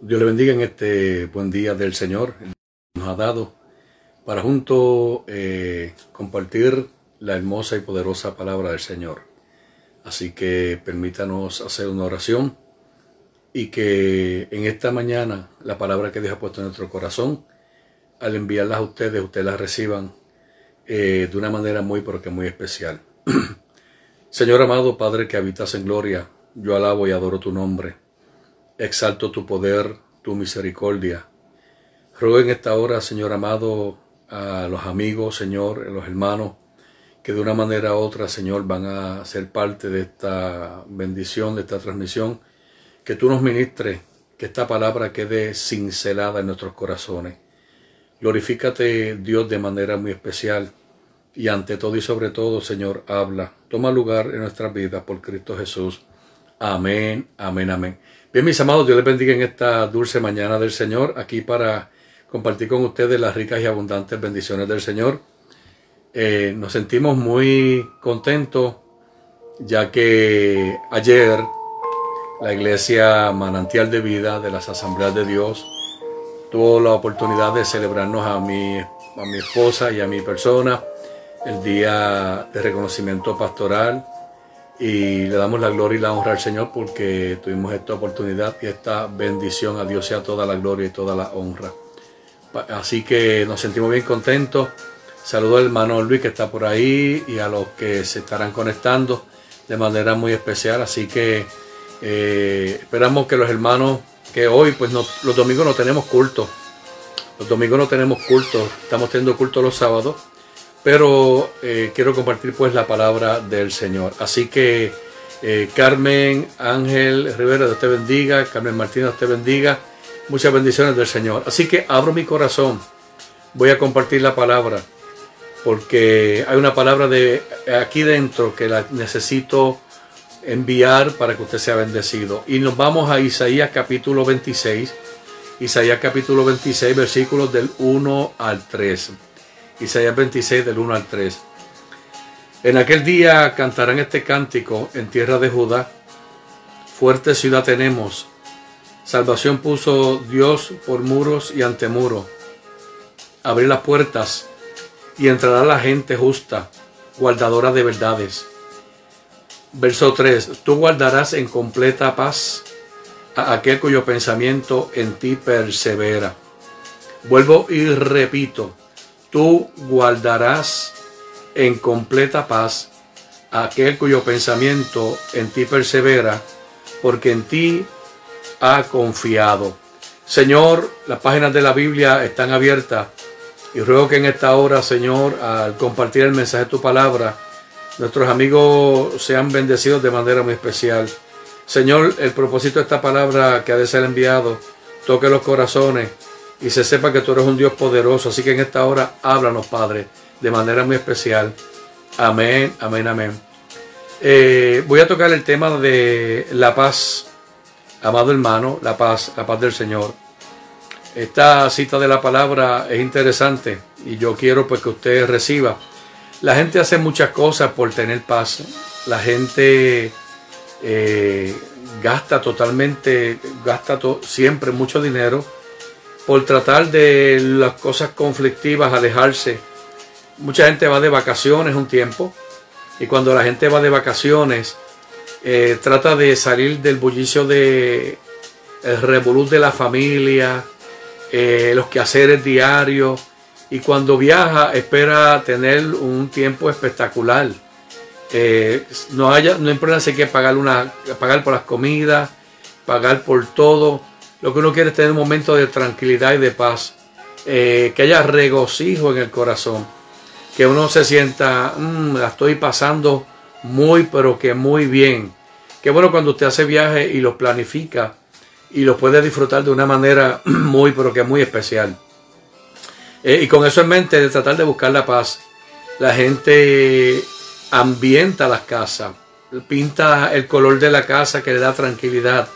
Dios le bendiga en este buen día del Señor. Nos ha dado para juntos eh, compartir la hermosa y poderosa palabra del Señor. Así que permítanos hacer una oración y que en esta mañana la palabra que Dios ha puesto en nuestro corazón, al enviarlas a ustedes, ustedes las reciban eh, de una manera muy, pero que muy especial. Señor amado Padre que habitas en gloria, yo alabo y adoro tu nombre. Exalto tu poder, tu misericordia. Ruego en esta hora, Señor amado, a los amigos, Señor, a los hermanos, que de una manera u otra, Señor, van a ser parte de esta bendición, de esta transmisión, que tú nos ministres, que esta palabra quede cincelada en nuestros corazones. Glorifícate, Dios, de manera muy especial. Y ante todo y sobre todo, Señor, habla. Toma lugar en nuestras vidas por Cristo Jesús. Amén, amén, amén. Bien, mis amados, Dios les bendiga en esta dulce mañana del Señor, aquí para compartir con ustedes las ricas y abundantes bendiciones del Señor. Eh, nos sentimos muy contentos, ya que ayer la iglesia Manantial de Vida de las Asambleas de Dios tuvo la oportunidad de celebrarnos a mi, a mi esposa y a mi persona el día de reconocimiento pastoral y le damos la gloria y la honra al Señor porque tuvimos esta oportunidad y esta bendición. A Dios sea toda la gloria y toda la honra. Así que nos sentimos bien contentos. Saludo al hermano Luis que está por ahí y a los que se estarán conectando de manera muy especial. Así que eh, esperamos que los hermanos que hoy, pues los domingos no tenemos culto. Los domingos no tenemos culto. Estamos teniendo culto los sábados pero eh, quiero compartir pues la palabra del Señor. Así que eh, Carmen Ángel Rivera, Dios te bendiga, Carmen Martínez, Dios te bendiga, muchas bendiciones del Señor. Así que abro mi corazón, voy a compartir la palabra, porque hay una palabra de aquí dentro que la necesito enviar para que usted sea bendecido. Y nos vamos a Isaías capítulo 26, Isaías capítulo 26, versículos del 1 al 3. Isaías 26 del 1 al 3. En aquel día cantarán este cántico en tierra de Judá. Fuerte ciudad tenemos. Salvación puso Dios por muros y ante muro. Abrir las puertas y entrará la gente justa, guardadora de verdades. Verso 3. Tú guardarás en completa paz a aquel cuyo pensamiento en ti persevera. Vuelvo y repito tú guardarás en completa paz aquel cuyo pensamiento en ti persevera, porque en ti ha confiado. Señor, las páginas de la Biblia están abiertas y ruego que en esta hora, Señor, al compartir el mensaje de tu palabra, nuestros amigos sean bendecidos de manera muy especial. Señor, el propósito de esta palabra que ha de ser enviado, toque los corazones y se sepa que tú eres un Dios poderoso. Así que en esta hora háblanos, Padre, de manera muy especial. Amén, amén, amén. Eh, voy a tocar el tema de la paz, amado hermano, la paz, la paz del Señor. Esta cita de la palabra es interesante y yo quiero pues que usted reciba. La gente hace muchas cosas por tener paz. La gente eh, gasta totalmente, gasta siempre mucho dinero por tratar de las cosas conflictivas, alejarse. Mucha gente va de vacaciones un tiempo y cuando la gente va de vacaciones eh, trata de salir del bullicio de el de la familia, eh, los quehaceres diarios y cuando viaja espera tener un tiempo espectacular. Eh, no haya, no hay que pagar una, pagar por las comidas, pagar por todo lo que uno quiere es tener un momento de tranquilidad y de paz, eh, que haya regocijo en el corazón, que uno se sienta, mm, la estoy pasando muy, pero que muy bien. Qué bueno cuando usted hace viajes y los planifica y los puede disfrutar de una manera muy, pero que muy especial. Eh, y con eso en mente, de tratar de buscar la paz, la gente ambienta las casas, pinta el color de la casa que le da tranquilidad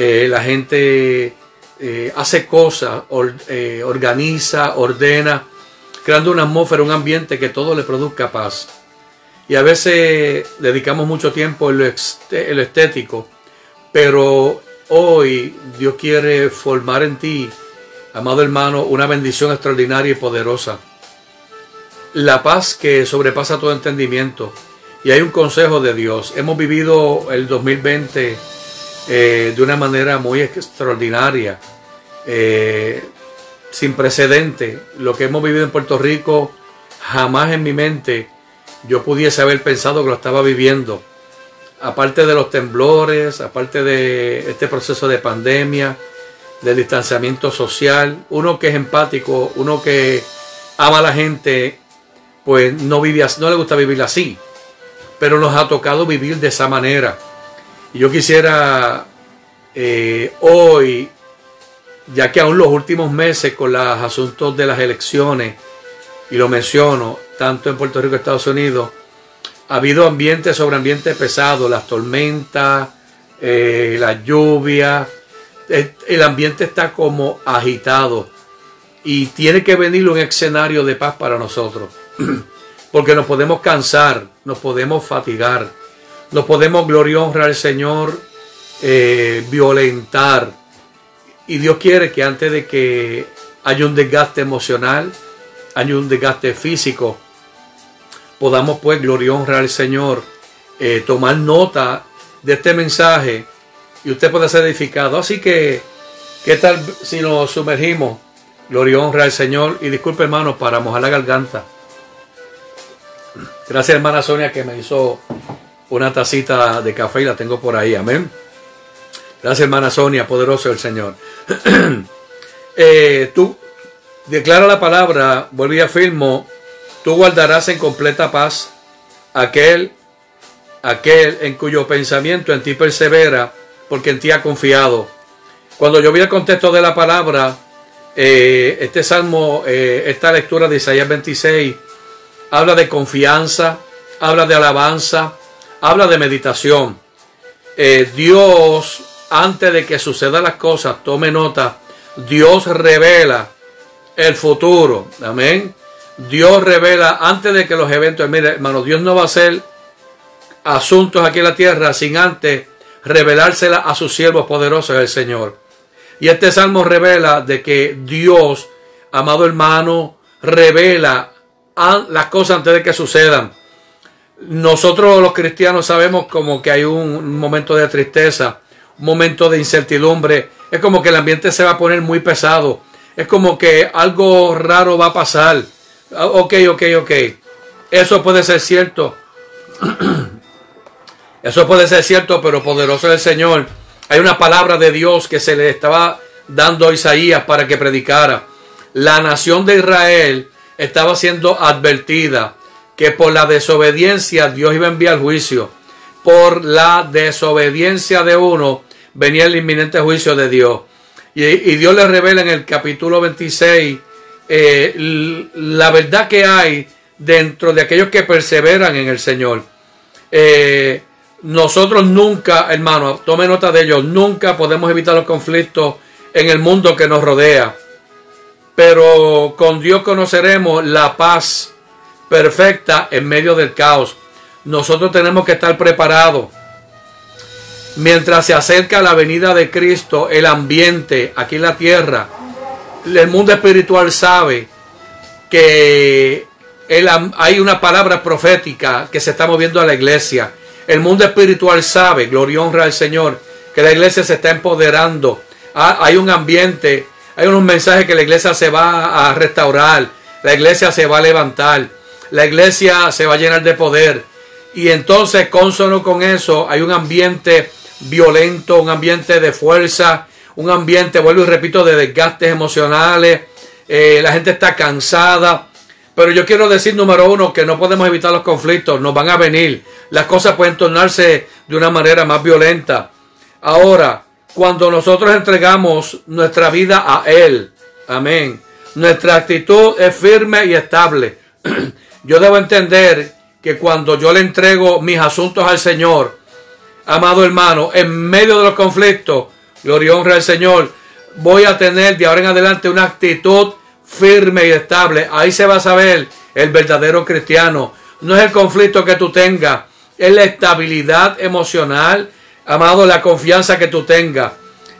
eh, la gente eh, hace cosas, eh, organiza, ordena, creando una atmósfera, un ambiente que todo le produzca paz. Y a veces dedicamos mucho tiempo en lo, estético, pero hoy Dios quiere formar en ti, amado hermano, una bendición extraordinaria y poderosa. La paz que sobrepasa todo entendimiento. Y hay un consejo de Dios. Hemos vivido el 2020 eh, de una manera muy extraordinaria, eh, sin precedente. Lo que hemos vivido en Puerto Rico, jamás en mi mente yo pudiese haber pensado que lo estaba viviendo aparte de los temblores, aparte de este proceso de pandemia, del distanciamiento social, uno que es empático, uno que ama a la gente, pues no, vive, no le gusta vivir así, pero nos ha tocado vivir de esa manera. Y yo quisiera eh, hoy, ya que aún los últimos meses con los asuntos de las elecciones, y lo menciono, tanto en Puerto Rico como Estados Unidos, ha habido ambiente sobre ambiente pesado, las tormentas, eh, la lluvia, el ambiente está como agitado. Y tiene que venir un escenario de paz para nosotros, porque nos podemos cansar, nos podemos fatigar, nos podemos gloria honrar al Señor, eh, violentar. Y Dios quiere que antes de que haya un desgaste emocional, haya un desgaste físico, podamos pues gloria honrar al Señor, eh, tomar nota de este mensaje y usted puede ser edificado. Así que, ¿qué tal si nos sumergimos? Gloria honra al Señor y disculpe hermano para mojar la garganta. Gracias hermana Sonia que me hizo una tacita de café y la tengo por ahí. Amén. Gracias hermana Sonia, poderoso el Señor. Eh, tú declara la palabra, volví a afirmo Tú guardarás en completa paz aquel, aquel en cuyo pensamiento en ti persevera, porque en ti ha confiado. Cuando yo vi el contexto de la palabra, eh, este salmo, eh, esta lectura de Isaías 26, habla de confianza, habla de alabanza, habla de meditación. Eh, Dios, antes de que sucedan las cosas, tome nota, Dios revela el futuro. Amén. Dios revela antes de que los eventos, mire hermano, Dios no va a hacer asuntos aquí en la tierra sin antes revelársela a sus siervos poderosos, el Señor. Y este salmo revela de que Dios, amado hermano, revela las cosas antes de que sucedan. Nosotros los cristianos sabemos como que hay un momento de tristeza, un momento de incertidumbre. Es como que el ambiente se va a poner muy pesado. Es como que algo raro va a pasar. Ah, ok, ok, ok. Eso puede ser cierto. Eso puede ser cierto, pero poderoso es el Señor. Hay una palabra de Dios que se le estaba dando a Isaías para que predicara. La nación de Israel estaba siendo advertida que por la desobediencia Dios iba a enviar juicio. Por la desobediencia de uno venía el inminente juicio de Dios. Y, Dios le revela en el capítulo 26 eh, la verdad que hay dentro de aquellos que perseveran en el Señor. Eh, nosotros nunca, hermano, tome nota de ello, nunca podemos evitar los conflictos en el mundo que nos rodea. Pero con Dios conoceremos la paz perfecta en medio del caos. Nosotros tenemos que estar preparados. Mientras se acerca la venida de Cristo, el ambiente aquí en la tierra el mundo espiritual sabe que hay una palabra profética que se está moviendo a la iglesia. El mundo espiritual sabe, gloria y honra al Señor, que la iglesia se está empoderando. Ah, hay un ambiente, hay unos mensajes que la iglesia se va a restaurar, la iglesia se va a levantar, la iglesia se va a llenar de poder. Y entonces, consono con eso, hay un ambiente violento, un ambiente de fuerza, un ambiente, vuelvo y repito, de desgastes emocionales, eh, la gente está cansada. Pero yo quiero decir, número uno, que no podemos evitar los conflictos, nos van a venir. Las cosas pueden tornarse de una manera más violenta. Ahora, cuando nosotros entregamos nuestra vida a Él, amén, nuestra actitud es firme y estable. yo debo entender que cuando yo le entrego mis asuntos al Señor, amado hermano, en medio de los conflictos, Gloria y honra al Señor. Voy a tener de ahora en adelante una actitud firme y estable. Ahí se va a saber el verdadero cristiano. No es el conflicto que tú tengas, es la estabilidad emocional, amado, la confianza que tú tengas.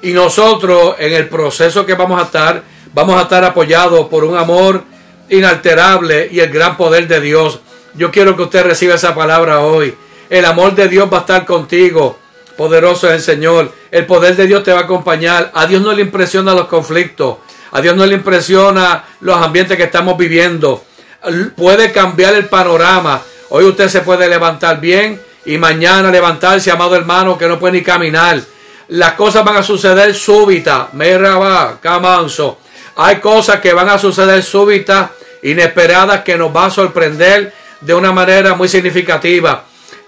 Y nosotros en el proceso que vamos a estar, vamos a estar apoyados por un amor inalterable y el gran poder de Dios. Yo quiero que usted reciba esa palabra hoy. El amor de Dios va a estar contigo. Poderoso es el Señor. El poder de Dios te va a acompañar. A Dios no le impresiona los conflictos. A Dios no le impresiona los ambientes que estamos viviendo. Puede cambiar el panorama. Hoy usted se puede levantar bien y mañana levantarse, amado hermano, que no puede ni caminar. Las cosas van a suceder súbita. Mira, va, camanso. Hay cosas que van a suceder súbitas, inesperadas, que nos va a sorprender de una manera muy significativa.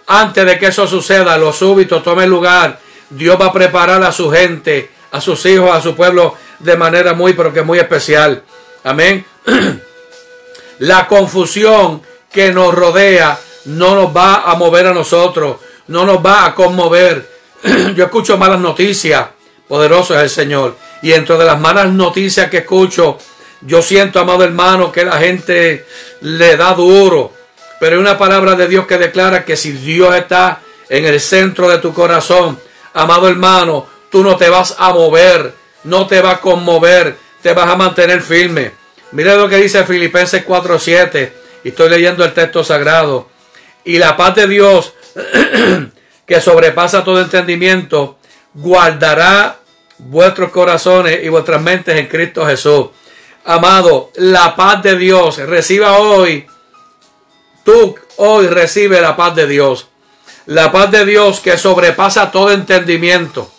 Antes de que eso suceda, lo súbito tome lugar. Dios va a preparar a su gente, a sus hijos, a su pueblo de manera muy, pero que muy especial. Amén. La confusión que nos rodea no nos va a mover a nosotros, no nos va a conmover. Yo escucho malas noticias, poderoso es el Señor. Y dentro de las malas noticias que escucho, yo siento, amado hermano, que la gente le da duro. Pero hay una palabra de Dios que declara que si Dios está en el centro de tu corazón, amado hermano, tú no te vas a mover, no te va a conmover, te vas a mantener firme. Mire lo que dice Filipenses 4:7, y estoy leyendo el texto sagrado. Y la paz de Dios, que sobrepasa todo entendimiento, guardará vuestros corazones y vuestras mentes en Cristo Jesús. Amado, la paz de Dios, reciba hoy, tú hoy recibe la paz de Dios. La paz de Dios que sobrepasa todo entendimiento.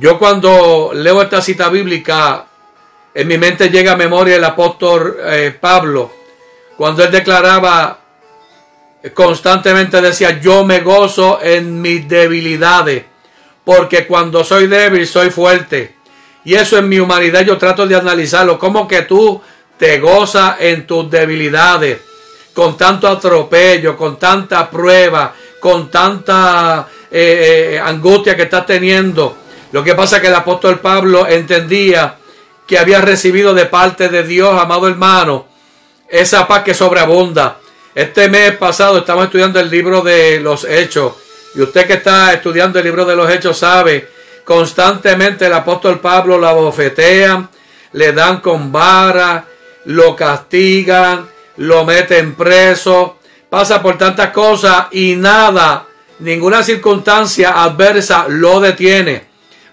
Yo cuando leo esta cita bíblica, en mi mente llega a memoria el apóstol eh, Pablo, cuando él declaraba constantemente decía, yo me gozo en mis debilidades, porque cuando soy débil soy fuerte. Y eso en mi humanidad yo trato de analizarlo, como que tú te gozas en tus debilidades, con tanto atropello, con tanta prueba, con tanta eh, eh, angustia que estás teniendo. Lo que pasa es que el apóstol Pablo entendía que había recibido de parte de Dios, amado hermano, esa paz que sobreabunda. Este mes pasado estamos estudiando el libro de los Hechos. Y usted que está estudiando el libro de los Hechos sabe, constantemente el apóstol Pablo la bofetean, le dan con vara, lo castigan, lo meten preso, pasa por tantas cosas y nada, ninguna circunstancia adversa lo detiene.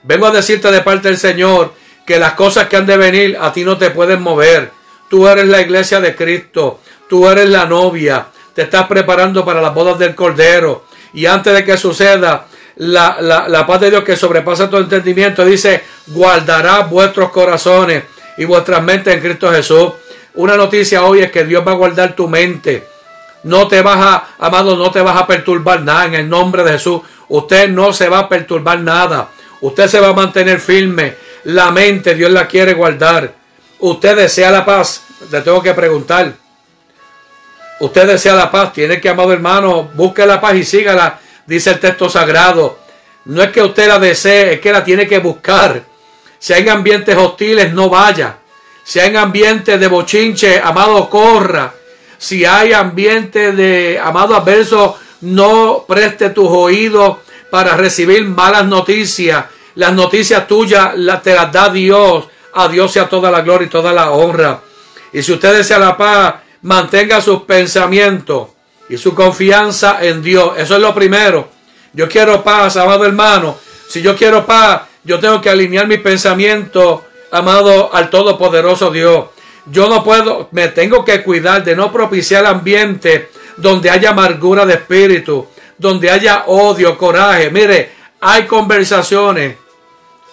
Vengo a decirte de parte del Señor que las cosas que han de venir a ti no te pueden mover. Tú eres la iglesia de Cristo, tú eres la novia, te estás preparando para las bodas del Cordero. Y antes de que suceda, la, la, paz de Dios que sobrepasa tu entendimiento dice, guardará vuestros corazones y vuestras mentes en Cristo Jesús. Una noticia hoy es que Dios va a guardar tu mente. No te vas a, amado, no te vas a perturbar nada en el nombre de Jesús. Usted no se va a perturbar nada. Usted se va a mantener firme. La mente Dios la quiere guardar. Usted desea la paz. Le tengo que preguntar. Usted desea la paz. Tiene que, amado hermano, busque la paz y sígala. Dice el texto sagrado. No es que usted la desee, es que la tiene que buscar. Si hay ambientes hostiles, no vaya. Si hay ambientes de bochinche, amado, corra. Si hay ambiente de, amado adverso, no preste tus oídos para recibir malas noticias. Las noticias tuyas las te las da Dios. A Dios sea toda la gloria y toda la honra. Y si usted desea la paz, mantenga sus pensamientos y su confianza en Dios. Eso es lo primero. Yo quiero paz, amado hermano. Si yo quiero paz, yo tengo que alinear mis pensamientos, amado al Todopoderoso Dios. Yo no puedo, me tengo que cuidar de no propiciar ambiente donde haya amargura de espíritu, donde haya odio, coraje. Mire, hay conversaciones,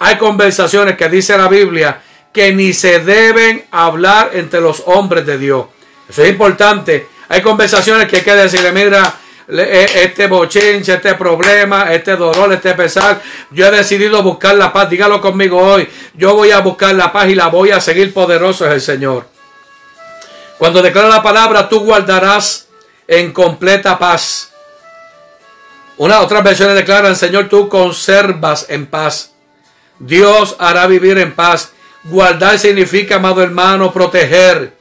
hay conversaciones que dice la Biblia que ni se deben hablar entre los hombres de Dios. Eso es importante. Hay conversaciones que hay que decirle, mira, e, este bochinche, este problema, este dolor, este pesar. Yo he decidido buscar la paz. Dígalo conmigo hoy. Yo voy a buscar la paz y la voy a seguir poderoso es el Señor. Cuando declara la palabra, tú guardarás en completa paz una otra versiones declaran, Señor, tú conservas en paz. Dios hará vivir en paz. Guardar significa, amado hermano, proteger,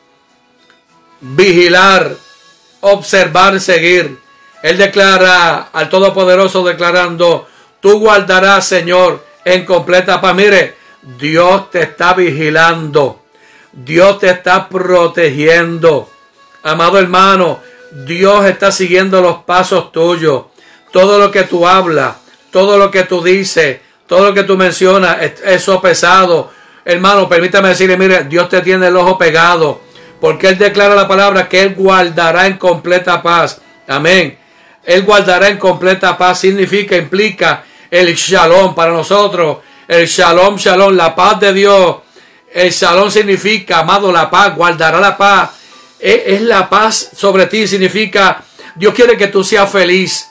vigilar, observar, seguir. Él declara al Todopoderoso declarando, tú guardarás, Señor, en completa paz. Mire, Dios te está vigilando. Dios te está protegiendo. Amado hermano, Dios está siguiendo los pasos tuyos. Todo lo que tú hablas, todo lo que tú dices, todo lo que tú mencionas, eso pesado. Hermano, permítame decirle, mire, Dios te tiene el ojo pegado. Porque Él declara la palabra que Él guardará en completa paz. Amén. Él guardará en completa paz. Significa, implica el shalom para nosotros. El shalom, shalom, la paz de Dios. El shalom significa, amado, la paz. Guardará la paz. Es, la paz sobre ti. Significa, Dios quiere que tú seas feliz.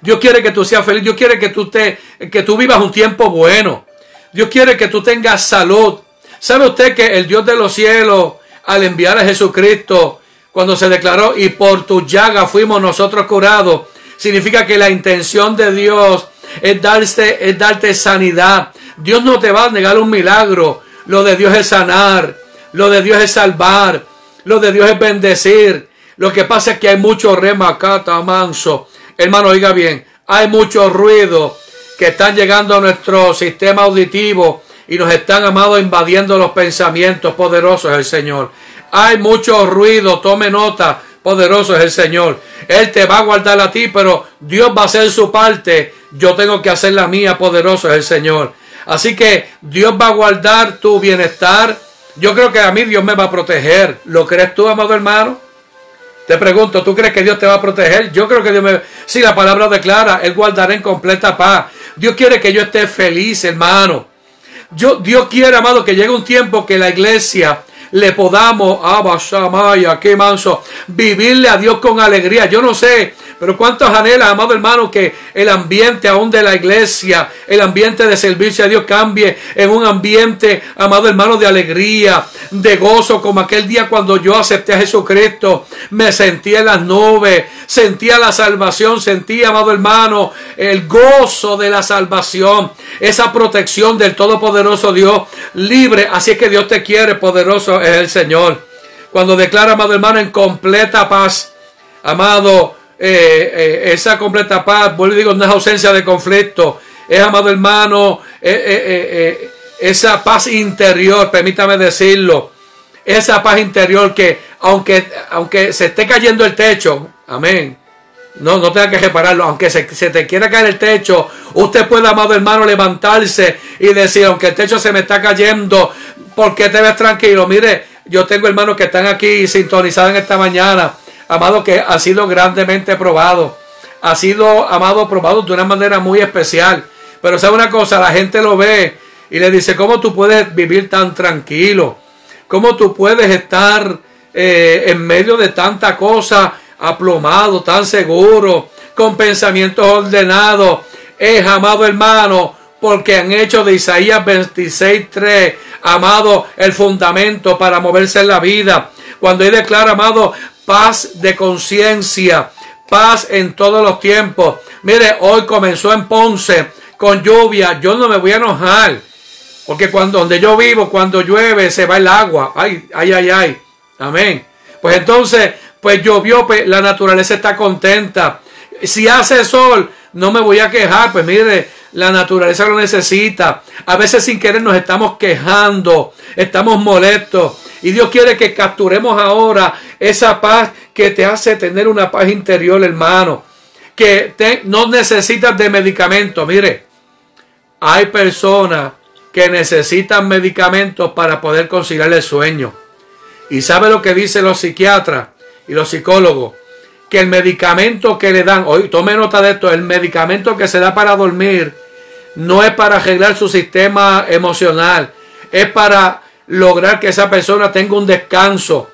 Dios quiere que tú seas feliz. Dios quiere que tú, te, que tú vivas un tiempo bueno. Dios quiere que tú tengas salud. ¿Sabe usted que el Dios de los cielos, al enviar a Jesucristo, cuando se declaró, y por tu llaga fuimos nosotros curados, significa que la intención de Dios es darte, es darte sanidad. Dios no te va a negar un milagro. Lo de Dios es sanar. Lo de Dios es salvar. Lo de Dios es bendecir. Lo que pasa es que hay mucho remacata manso. Hermano, oiga bien. Hay mucho ruido que están llegando a nuestro sistema auditivo y nos están, amados, invadiendo los pensamientos poderosos del Señor. Hay mucho ruido, tome nota, poderoso es el Señor. Él te va a guardar a ti, pero Dios va a hacer su parte. Yo tengo que hacer la mía, poderoso es el Señor. Así que Dios va a guardar tu bienestar. Yo creo que a mí Dios me va a proteger. ¿Lo crees tú, amado hermano? Te pregunto, ¿tú crees que Dios te va a proteger? Yo creo que Dios me... Si la palabra declara, Él guardará en completa paz. Dios quiere que yo esté feliz, hermano. Yo, Dios quiere, amado, que llegue un tiempo que la iglesia le podamos, Abashamaya, qué manso, vivirle a Dios con alegría. Yo no sé pero cuántos anhelan, amado hermano, que el ambiente aún de la iglesia, el ambiente de servicio a Dios cambie en un ambiente, amado hermano, de alegría, de gozo, como aquel día cuando yo acepté a Jesucristo, me sentí en las nubes, sentía la salvación, sentía, amado hermano, el gozo de la salvación, esa protección del Todopoderoso Dios libre. Así es que Dios te quiere, poderoso es el Señor. Cuando declara, amado hermano, en completa paz, amado, eh, eh, esa completa paz, vuelvo y digo, no es ausencia de conflicto, es amado hermano, eh, esa paz interior, permítame decirlo, esa paz interior que aunque, aunque se esté cayendo el techo, amén, no, no tenga que repararlo, aunque se, se, te quiera caer el techo, usted puede, amado hermano, levantarse y decir, aunque el techo se me está cayendo, porque te ves tranquilo? Mire, yo tengo hermanos que están aquí sintonizados en esta mañana amado, que ha sido grandemente probado. Ha sido, amado, probado de una manera muy especial. Pero sabe una cosa, la gente lo ve y le dice, ¿cómo tú puedes vivir tan tranquilo? ¿Cómo tú puedes estar eh, en medio de tanta cosa aplomado, tan seguro, con pensamientos ordenados? Es, amado hermano, porque han hecho de Isaías 26.3, amado, el fundamento para moverse en la vida. Cuando él declara, amado, paz de conciencia, paz en todos los tiempos. Mire, hoy comenzó en Ponce con lluvia, yo no me voy a enojar, porque cuando donde yo vivo, cuando llueve, se va el agua. Ay, ay, ay, ay. Amén. Pues entonces, pues llovió, pues la naturaleza está contenta. Si hace sol, no me voy a quejar, pues mire, la naturaleza lo necesita. A veces sin querer nos estamos quejando, estamos molestos. Y Dios quiere que capturemos ahora esa paz que te hace tener una paz interior, hermano. Que no necesitas de medicamentos. Mire, hay personas que necesitan medicamentos para poder conciliar el sueño. Y sabe lo que dicen los psiquiatras y los psicólogos. Que el medicamento que le dan, hoy tome nota de esto, el medicamento que se da para dormir no es para arreglar su sistema emocional, es para lograr que esa persona tenga un descanso.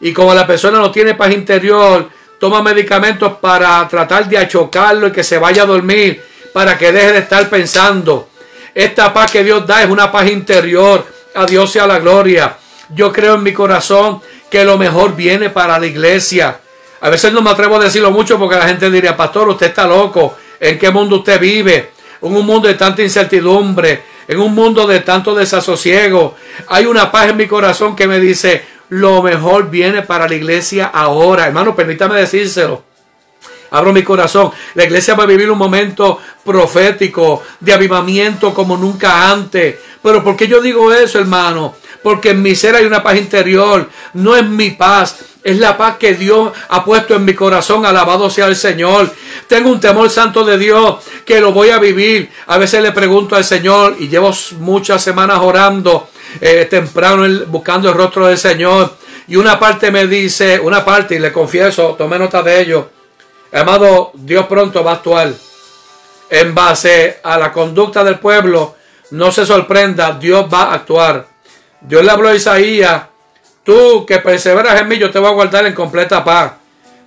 Y como la persona no tiene paz interior, toma medicamentos para tratar de achocarlo y que se vaya a dormir, para que deje de estar pensando. Esta paz que Dios da es una paz interior. A Dios sea la gloria. Yo creo en mi corazón que lo mejor viene para la iglesia. A veces no me atrevo a decirlo mucho porque la gente diría, pastor, usted está loco. ¿En qué mundo usted vive? En un mundo de tanta incertidumbre, en un mundo de tanto desasosiego. Hay una paz en mi corazón que me dice, lo mejor viene para la iglesia ahora. Hermano, permítame decírselo. Abro mi corazón. La iglesia va a vivir un momento profético, de avivamiento como nunca antes. Pero ¿por qué yo digo eso, hermano? Porque en mi ser hay una paz interior. No es mi paz, es la paz que Dios ha puesto en mi corazón. Alabado sea el Señor. Tengo un temor santo de Dios que lo voy a vivir. A veces le pregunto al Señor y llevo muchas semanas orando eh, temprano buscando el rostro del Señor. Y una parte me dice, una parte, y le confieso, tome nota de ello Amado, Dios pronto va a actuar. En base a la conducta del pueblo, no se sorprenda, Dios va a actuar. Dios le habló a Isaías, tú que perseveras en mí, yo te voy a guardar en completa paz.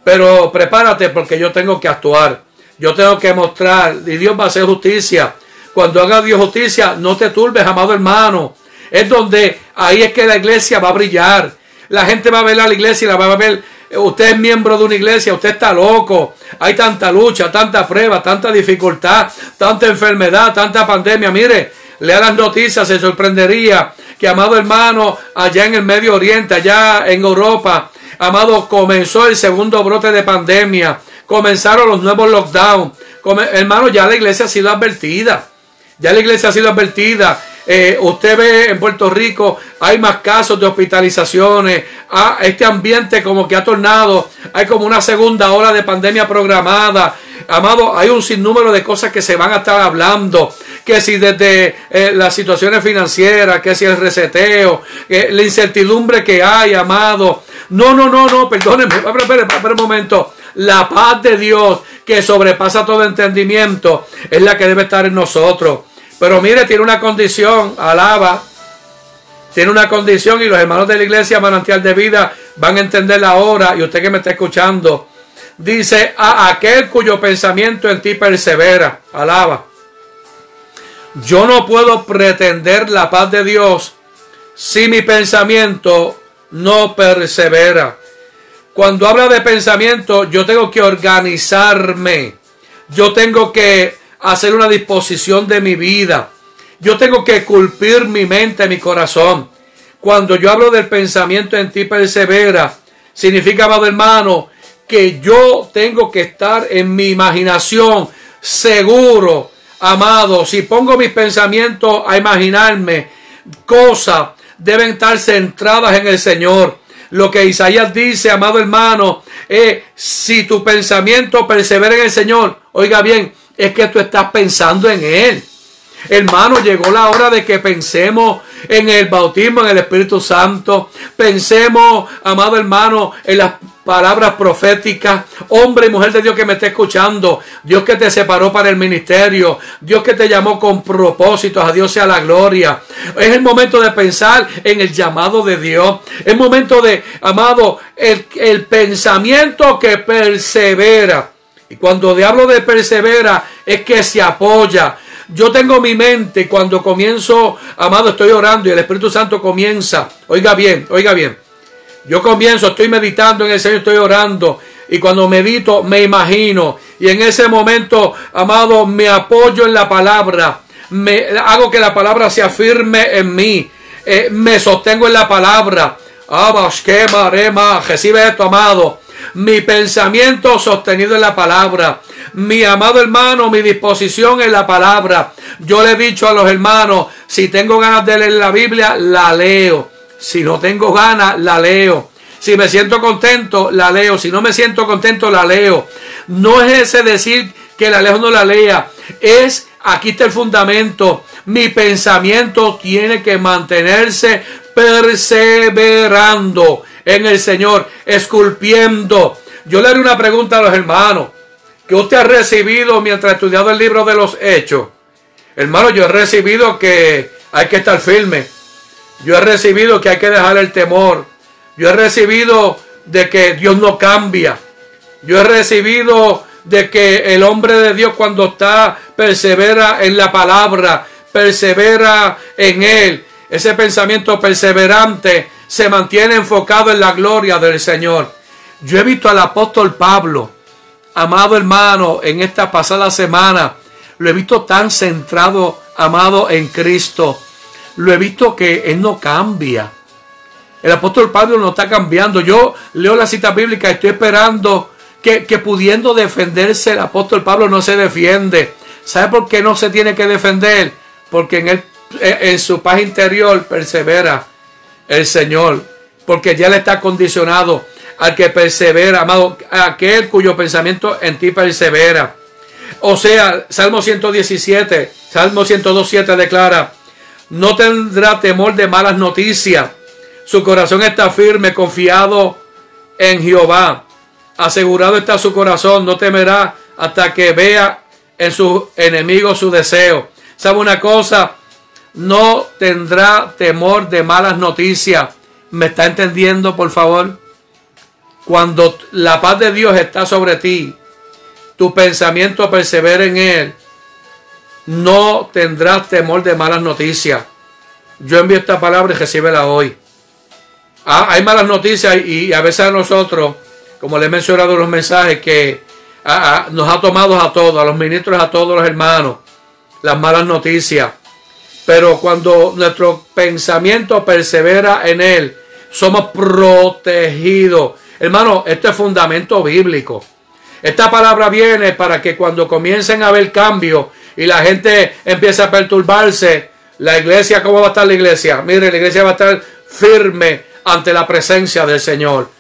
Pero prepárate porque yo tengo que actuar. Yo tengo que mostrar, y Dios va a hacer justicia. Cuando haga Dios justicia, no te turbes, amado hermano. Es donde ahí es que la iglesia va a brillar. La gente va a ver a la iglesia y la va a ver usted es miembro de una iglesia, usted está loco. Hay tanta lucha, tanta prueba, tanta dificultad, tanta enfermedad, tanta pandemia. Mire, lea las noticias, se sorprendería que, amado hermano, allá en el Medio Oriente, allá en Europa, amado, comenzó el segundo brote de pandemia. Comenzaron los nuevos lockdowns. Hermano, ya la iglesia ha sido advertida. Ya la iglesia ha sido advertida. Eh, usted ve en Puerto Rico, hay más casos de hospitalizaciones, ah, este ambiente como que ha tornado, hay como una segunda ola de pandemia programada. Amado, hay un sinnúmero de cosas que se van a estar hablando, que si desde eh, las situaciones financieras, que si el reseteo, la incertidumbre que hay, amado. No, no, no, no, perdónenme, espera, espera un momento. La paz de Dios que sobrepasa todo entendimiento es la que debe estar en nosotros. Pero mire, tiene una condición, alaba. Tiene una condición y los hermanos de la iglesia manantial de vida van a entender la hora. Y usted que me está escuchando, dice a aquel cuyo pensamiento en ti persevera, alaba. Yo no puedo pretender la paz de Dios si mi pensamiento no persevera. Cuando habla de pensamiento, yo tengo que organizarme. Yo tengo que hacer una disposición de mi vida. Yo tengo que culpir mi mente, mi corazón. Cuando yo hablo del pensamiento en ti persevera, significa, amado hermano, que yo tengo que estar en mi imaginación seguro, amado. Si pongo mis pensamientos a imaginarme cosas, deben estar centradas en el Señor. Lo que Isaías dice, amado hermano, es si tu pensamiento persevera en el Señor, oiga bien, es que tú estás pensando en Él. Hermano, llegó la hora de que pensemos en el bautismo, en el Espíritu Santo. Pensemos, amado hermano, en las palabras proféticas. Hombre y mujer de Dios que me esté escuchando. Dios que te separó para el ministerio. Dios que te llamó con propósitos. A Dios sea la gloria. Es el momento de pensar en el llamado de Dios. Es momento de, amado, el pensamiento que persevera. Y cuando hablo de persevera es que se apoya. Yo tengo mi mente cuando comienzo, amado, estoy orando y el Espíritu Santo comienza. Oiga bien, oiga bien. Yo comienzo, estoy meditando en el Señor, estoy orando. Y cuando medito, me imagino. Y en ese momento, amado, me apoyo en la palabra. Me hago que la palabra se afirme en mí. Eh, me sostengo en la palabra. Recibe esto, amado mi pensamiento sostenido en la palabra. Mi amado hermano, mi disposición en la palabra. Yo le he dicho a los hermanos, si tengo ganas de leer la Biblia, la leo. Si no tengo ganas, la leo. Si me siento contento, la leo. Si no me siento contento, la leo. No es ese decir que la leo o no la lea. Es, aquí está el fundamento. Mi pensamiento tiene que mantenerse perseverando en el Señor, esculpiendo. Yo le haré una pregunta a los hermanos que usted ha recibido mientras ha estudiado el libro de los hechos. Hermano, yo he recibido que hay que estar firme. Yo he recibido que hay que dejar el temor. Yo he recibido de que Dios no cambia. Yo he recibido de que el hombre de Dios cuando está persevera en la palabra, persevera en él. Ese pensamiento perseverante se mantiene enfocado en la gloria del Señor. Yo he visto al apóstol Pablo, amado hermano, en esta pasada semana, lo he visto tan centrado, amado, en Cristo. Lo he visto que Él no cambia. El apóstol Pablo no está cambiando. Yo leo la cita bíblica estoy esperando que, que pudiendo defenderse el apóstol Pablo no se defiende. ¿Sabe por qué no se tiene que defender? Porque en, el, en su paz interior persevera el Señor. Porque ya le está condicionado al que persevera, amado, aquel cuyo pensamiento en ti persevera. O sea, Salmo 117, Salmo 102.7 declara, no tendrá temor de malas noticias. Su corazón está firme, confiado en Jehová. Asegurado está su corazón, no temerá hasta que vea en sus enemigos su deseo. ¿Sabe una cosa? No tendrá temor de malas noticias. ¿Me está entendiendo, por favor? Cuando la paz de Dios está sobre ti, tu pensamiento persevera en Él, no tendrás temor de malas noticias. Yo envío esta palabra y recíbela hoy. Ah, hay malas noticias y a veces a nosotros, como le he mencionado en los mensajes, que ah, ah, nos ha tomado a todos, a los ministros, a todos los hermanos, las malas noticias. Pero cuando nuestro pensamiento persevera en Él, somos protegidos. Hermano, esto es fundamento bíblico. Esta palabra viene para que cuando comiencen a haber cambios y la gente empieza a perturbarse, la iglesia, ¿cómo va a estar la iglesia? Mire, la iglesia va a estar firme ante la presencia del Señor.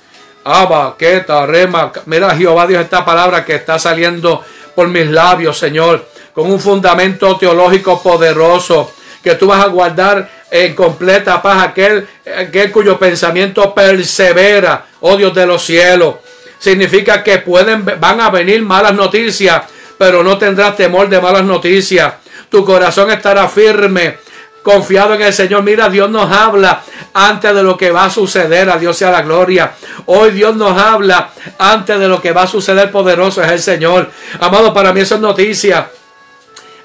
Abba, Keta, Rema. Mira, Jehová Dios, esta palabra que está saliendo por mis labios, Señor, con un fundamento teológico poderoso, que tú vas a guardar en completa paz aquel, cuyo pensamiento persevera, oh Dios de los cielos. Significa que pueden, van a venir malas noticias, pero no tendrás temor de malas noticias. Tu corazón estará firme, confiado en el Señor. Mira, Dios nos habla antes de lo que va a suceder. A Dios sea la gloria. Hoy Dios nos habla antes de lo que va a suceder. Poderoso es el Señor. Amado, para mí eso es noticia.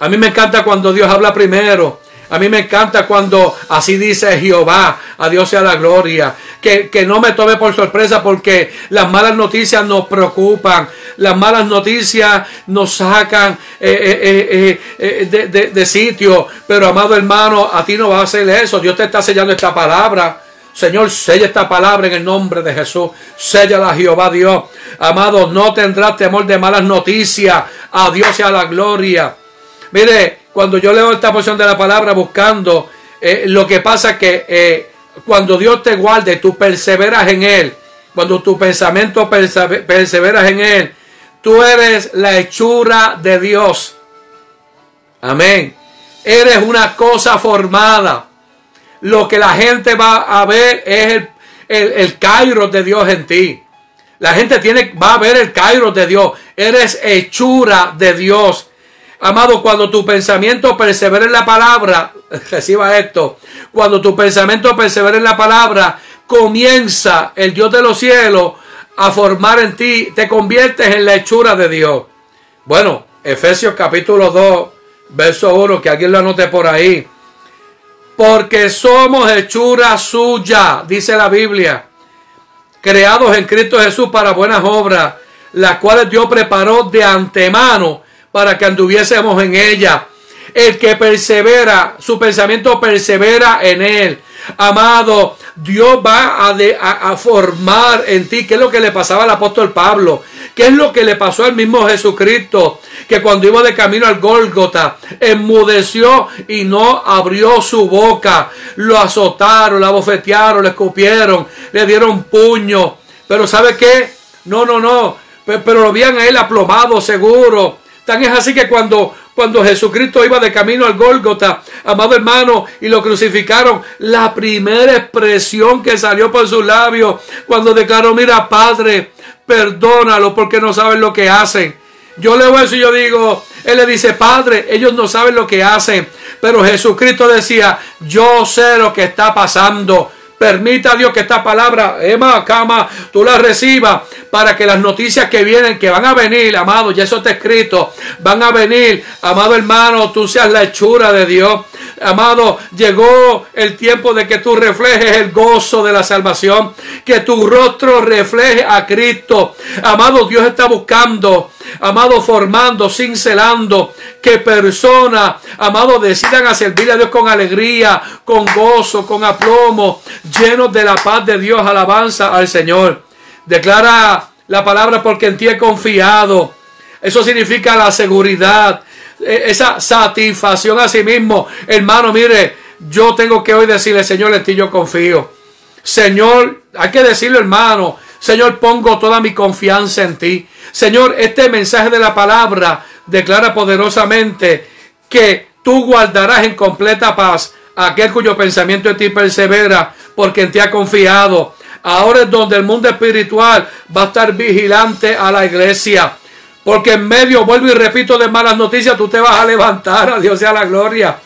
A mí me encanta cuando Dios habla primero. A mí me encanta cuando así dice Jehová, a Dios sea la gloria. Que, no me tome por sorpresa porque las malas noticias nos preocupan. Las malas noticias nos sacan eh, eh, eh, de, de sitio. Pero amado hermano, a ti no va a hacer eso. Dios te está sellando esta palabra. Señor, sella esta palabra en el nombre de Jesús. la Jehová Dios. Amado, no tendrás temor de malas noticias. A Dios sea la gloria. Mire, cuando yo leo esta porción de la palabra buscando, eh, lo que pasa es que eh, cuando Dios te guarde, tú perseveras en Él. Cuando tu pensamiento perseveras en Él, tú eres la hechura de Dios. Amén. Eres una cosa formada. Lo que la gente va a ver es el, el, el Cairo de Dios en ti. La gente tiene, va a ver el Cairo de Dios. Eres hechura de Dios. Amado, cuando tu pensamiento persevera en la palabra, reciba esto, cuando tu pensamiento persevera en la palabra, comienza el Dios de los cielos a formar en ti, te conviertes en la hechura de Dios. Bueno, Efesios capítulo 2, verso 1, que alguien lo anote por ahí. Porque somos hechura suya, dice la Biblia, creados en Cristo Jesús para buenas obras, las cuales Dios preparó de antemano para que anduviésemos en ella. El que persevera, su pensamiento persevera en él. Amado, Dios va a, a, formar en ti. ¿Qué es lo que le pasaba al apóstol Pablo? ¿Qué es lo que le pasó al mismo Jesucristo? Que cuando iba de camino al Gólgota, enmudeció y no abrió su boca. Lo azotaron, la bofetearon, le escupieron, le dieron puño. Pero ¿sabe qué? No, no, no. Pero, pero lo habían a él aplomado seguro Tan es así que cuando, cuando Jesucristo iba de camino al Gólgota, amado hermano, y lo crucificaron, la primera expresión que salió por sus labios, cuando declaró, mira Padre, perdónalo porque no saben lo que hacen. Yo leo eso y yo digo, él le dice, Padre, ellos no saben lo que hacen. Pero Jesucristo decía, yo sé lo que está pasando. Permita Dios que esta palabra, Emma, cama, tú la recibas para que las noticias que vienen, que van a venir, amado, ya eso está escrito, van a venir, amado hermano, tú seas la hechura de Dios. Amado, llegó el tiempo de que tú reflejes el gozo de la salvación, que tu rostro refleje a Cristo. Amado, Dios está buscando, amado, formando, cincelando, que personas, amado, decidan a servir a Dios con alegría, con gozo, con aplomo, llenos de la paz de Dios, alabanza al Señor. Declara La palabra porque en ti he confiado. Eso significa la seguridad, e, esa satisfacción a sí mismo. Hermano, mire, yo tengo que hoy decirle, Señor, en ti yo confío. Señor, hay que decirlo, hermano. Señor, pongo toda mi confianza en ti. Señor, este mensaje de la palabra declara poderosamente que tú guardarás en completa paz aquel cuyo pensamiento en ti persevera, porque en ti ha confiado. Ahora es donde el mundo espiritual va a estar vigilante a la iglesia. Porque en medio, vuelvo y repito, de malas noticias, tú te vas a levantar. A Dios sea la gloria.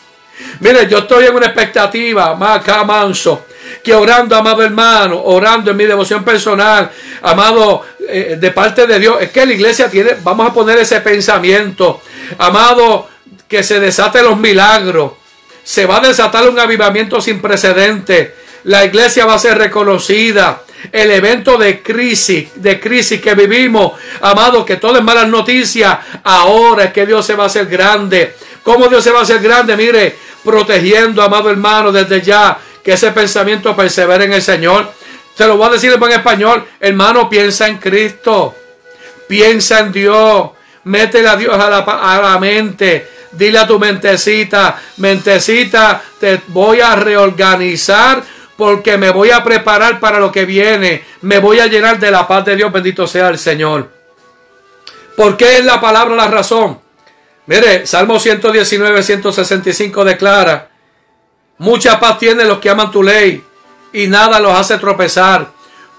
Mire, yo estoy en una expectativa, más manso, que orando, amado hermano, orando en mi devoción personal, amado, eh, de parte de Dios, es que la iglesia tiene, vamos a poner ese pensamiento, amado, que se desaten los milagros, se va a desatar un avivamiento sin precedente, la iglesia va a ser reconocida, el evento de crisis, de crisis que vivimos, amado, que todo es malas noticias, ahora es que Dios se va a hacer grande. ¿Cómo Dios se va a hacer grande? Mire, protegiendo, amado hermano, desde ya, que ese pensamiento persevere en el Señor. Se lo voy a decir en español, hermano, piensa en Cristo, piensa en Dios, métele a Dios a la, a la mente, dile a tu mentecita, mentecita, te voy a reorganizar porque me voy a preparar para lo que viene, me voy a llenar de la paz de Dios, bendito sea el Señor. ¿Por qué es la palabra la razón? Mire, Salmo 119, 165 declara, mucha paz tienen los que aman tu ley y nada los hace tropezar.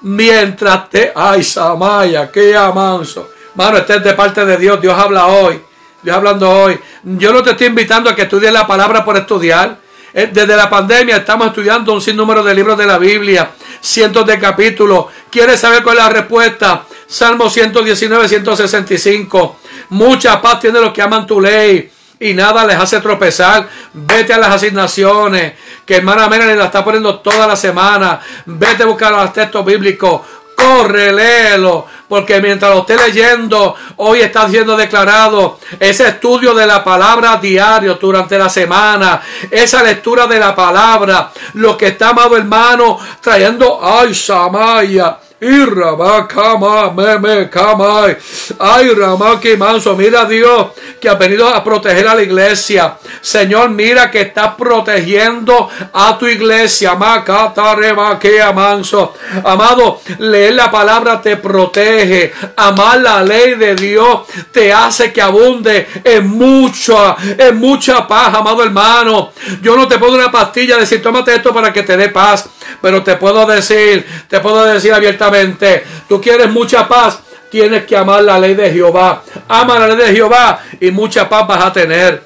Mientras te... Ay, Samaya, qué amanso. Mano, este es de parte de Dios. Dios habla hoy. Dios hablando hoy. Yo no te estoy invitando a que estudies la palabra por estudiar. Eh, desde la pandemia estamos estudiando un sinnúmero de libros de la Biblia, cientos de capítulos. ¿Quieres saber cuál es la respuesta? Salmo 119, 165. Mucha paz tiene los que aman tu ley y nada les hace tropezar. Vete a las asignaciones que hermana Mena la está poniendo toda la semana. Vete a buscar los textos bíblicos. Corre, léelo porque mientras lo esté leyendo, hoy está siendo declarado ese estudio de la palabra diario durante la semana, esa lectura de la palabra, lo que está, amado hermano, trayendo, ay, Samaya, Meme Kama, ay Ramá manso, mira Dios que ha venido a proteger a la iglesia. Señor, mira que está protegiendo a tu iglesia. Manso. Amado, leer la palabra te protege. Amar la ley de Dios te hace que abunde en mucha, en mucha paz, amado hermano. Yo no te puedo una pastilla decir, tómate esto para que te dé paz. Pero te puedo decir, te puedo decir abiertamente, tú quieres mucha paz, tienes que amar la ley de Jehová. Ama la ley de Jehová y mucha paz vas a tener.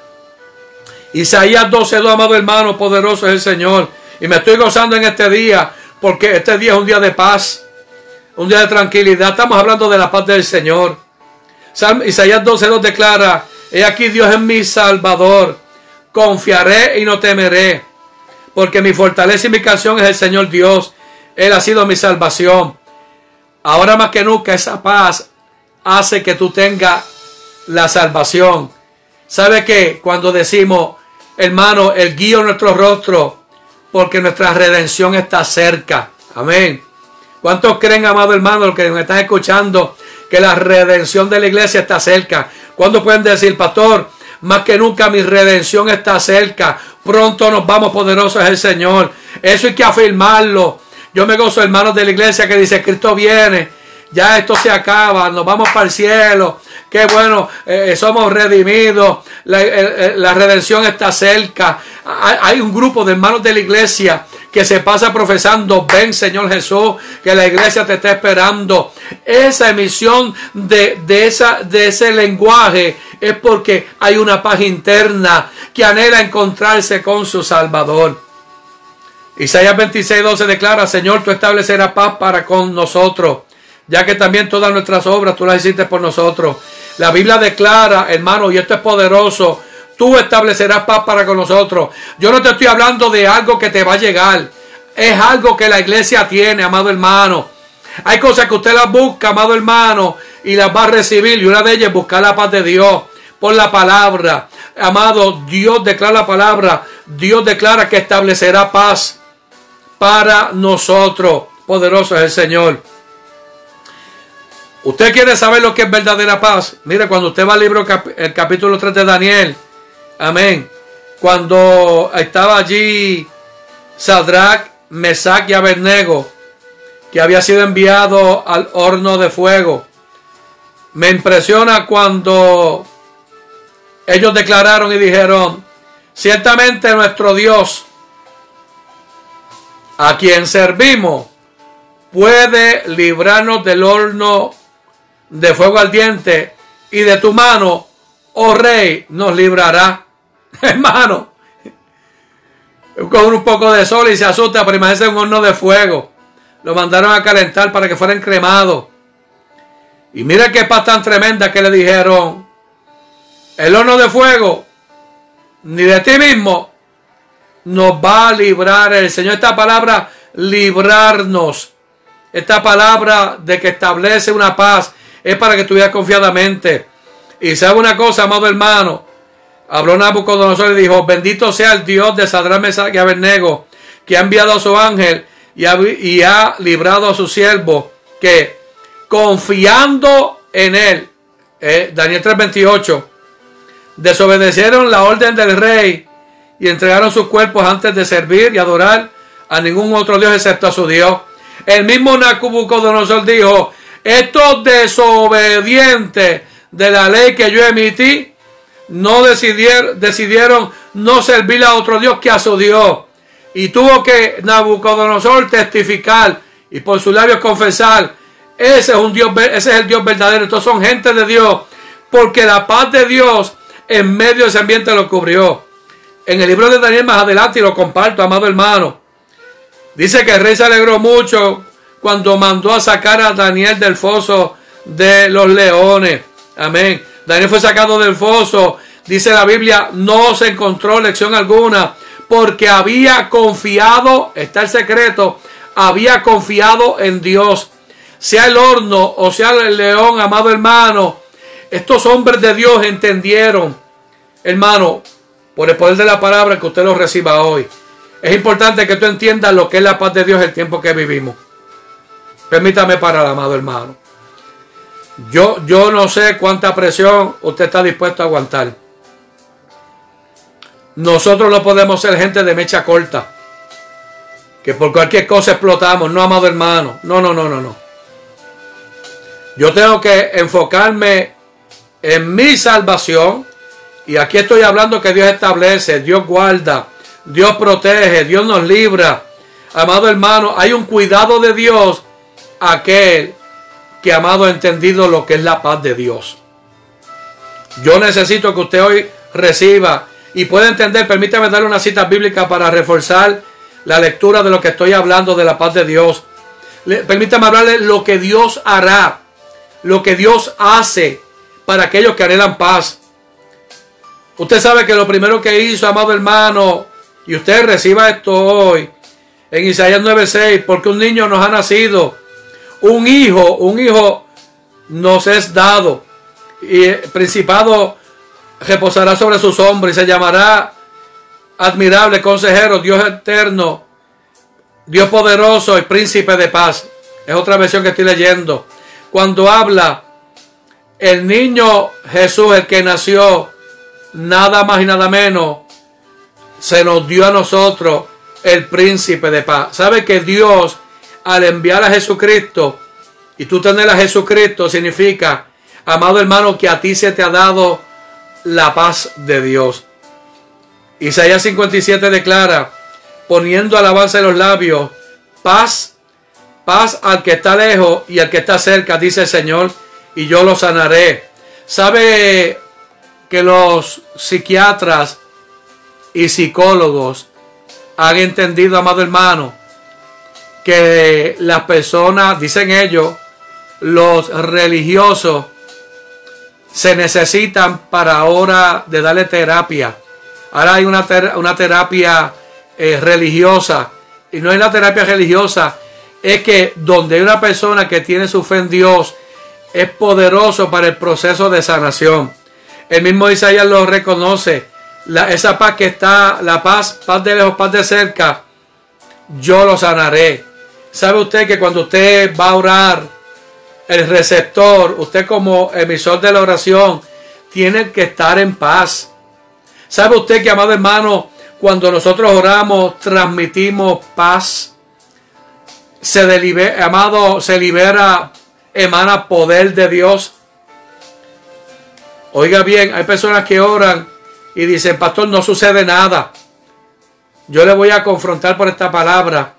Isaías 12, amado hermano, poderoso es el Señor. Y me estoy gozando en este día, porque este día es un día de paz, un día de tranquilidad. Estamos hablando de la paz del Señor. Isaías 12 nos declara, he aquí Dios es mi Salvador, confiaré y no temeré porque mi fortaleza y mi canción es el Señor Dios. Él ha sido mi salvación. Ahora más que nunca esa paz hace que tú tengas la salvación. ¿Sabe qué? Cuando decimos, hermano, el guío nuestro rostro, porque nuestra redención está cerca. Amén. ¿Cuántos creen, amado hermano, los que me están escuchando, que la redención de la iglesia está cerca? ¿Cuándo pueden decir, pastor, más que nunca mi redención está cerca? Pronto nos vamos poderosos el Señor. Eso hay que afirmarlo. Yo me gozo, hermanos de la iglesia, que dice, Cristo viene. Ya esto se acaba, nos vamos para el cielo. Qué bueno, eh, somos redimidos. La, redención está cerca. Hay, un grupo de hermanos de la iglesia que se pasa profesando, ven Señor Jesús, que la iglesia te está esperando. Esa emisión de, de ese lenguaje es porque hay una paz interna que anhela encontrarse con su Salvador. Isaías 26, 12 declara, Señor, tú establecerás paz para con nosotros, ya que también todas nuestras obras tú las hiciste por nosotros. La Biblia declara, hermano, y esto es poderoso, tú establecerás paz para con nosotros. Yo no te estoy hablando de algo que te va a llegar, es algo que la iglesia tiene, amado hermano. Hay cosas que usted las busca, amado hermano, y las va a recibir, y una de ellas es buscar la paz de Dios por la palabra. Amado, Dios declara la palabra. Dios declara que establecerá paz para nosotros. Poderoso es el Señor. Usted quiere saber lo que es verdadera paz. Mire, cuando usted va al libro, el capítulo 3 de Daniel, amén. Cuando estaba allí Sadrach, Mesach y Abednego, que había sido enviado al horno de fuego. Me impresiona cuando ellos declararon y dijeron, ciertamente nuestro Dios, a quien servimos, puede librarnos del horno de fuego ardiente y de tu mano, oh rey, nos librará. Hermano, con un poco de sol y se asusta, pero imagínense un horno de fuego. Lo mandaron a calentar para que fueran cremados. Y mira qué paz tan tremenda que le dijeron. El horno de fuego, ni de ti mismo, nos va a librar el Señor. Esta palabra, librarnos. Esta palabra de que establece una paz es para que tú confiadamente. Y sabe una cosa, amado hermano. Habló Nabucodonosor y dijo, bendito sea el Dios de Sadrán, Mesach y Abednego, que ha enviado a su ángel y ha, y ha librado a su siervo, que confiando en él, eh, Daniel 3:28, desobedecieron la orden del rey y entregaron sus cuerpos antes de servir y adorar a ningún otro Dios excepto a su Dios. El mismo Nabucodonosor dijo, estos desobedientes de la ley que yo emití, no decidieron, decidieron no servir a otro Dios que a su Dios. Y tuvo que Nabucodonosor testificar y por sus labios confesar, ese es un Dios, ese es el Dios verdadero. Estos son gente de Dios, porque la paz de Dios en medio de ese ambiente lo cubrió. En el libro de Daniel más adelante y lo comparto, amado hermano. Dice que el rey se alegró mucho cuando mandó a sacar a Daniel del foso de los leones. Amén. Daniel fue sacado del foso. Dice la Biblia, no se encontró lección alguna porque había confiado, está el secreto, había confiado en Dios. Sea el horno o sea el león, amado hermano, estos hombres de Dios entendieron, hermano, por el poder de la palabra que usted lo reciba hoy. Es importante que tú entiendas lo que es la paz de Dios el tiempo que vivimos. Permítame parar, amado hermano. Yo, yo no sé cuánta presión usted está dispuesto a aguantar. Nosotros no podemos ser gente de mecha corta. Que por cualquier cosa explotamos. No, amado hermano. No, no, no, no, no. Yo tengo que enfocarme en mi salvación. Y aquí estoy hablando que Dios establece, Dios guarda, Dios protege, Dios nos libra. Amado hermano, hay un cuidado de Dios aquel que, amado, ha entendido lo que es la paz de Dios. Yo necesito que usted hoy reciba y pueda entender, permítame darle una cita bíblica para reforzar la lectura de lo que estoy hablando de la paz de Dios. permítame hablarle lo que Dios hará, lo que Dios hace para aquellos que anhelan paz. Usted sabe que lo primero que hizo, amado hermano, y usted reciba esto hoy, en Isaías 9:6, porque un niño nos ha nacido, un hijo, un hijo nos es dado, y el principado reposará sobre sus hombros y se llamará admirable consejero, Dios eterno, Dios poderoso y príncipe de paz. Es otra versión que estoy leyendo. Cuando habla el niño Jesús, el que nació, nada más y nada menos, se nos dio a nosotros el príncipe de paz. ¿Sabe que Dios, al enviar a Jesucristo, y tú tener a Jesucristo, significa, amado hermano, que a ti se te ha dado la paz de Dios? Isaías 57 declara, poniendo alabanza en los labios, paz, paz al que está lejos y al que está cerca, dice el Señor, y yo lo sanaré. ¿Sabe que los psiquiatras y psicólogos han entendido, amado hermano, que las personas, dicen ellos, los religiosos, se necesitan para ahora de darle terapia. Ahora hay una, una terapia eh, religiosa. Y no es la terapia religiosa, es que donde hay una persona que tiene su fe en Dios, es poderoso para el proceso de sanación. El mismo Isaías lo reconoce. La, esa paz que está, la paz, paz de lejos, paz de cerca, yo lo sanaré. ¿Sabe usted que cuando usted va a orar el receptor, usted como emisor de la oración, tiene que estar en paz. ¿Sabe usted que, amado hermano, cuando nosotros oramos, transmitimos paz? Se delibera, amado, se libera, emana poder de Dios. Oiga bien, hay personas que oran y dicen, pastor, no sucede nada. Yo le voy a confrontar por esta palabra.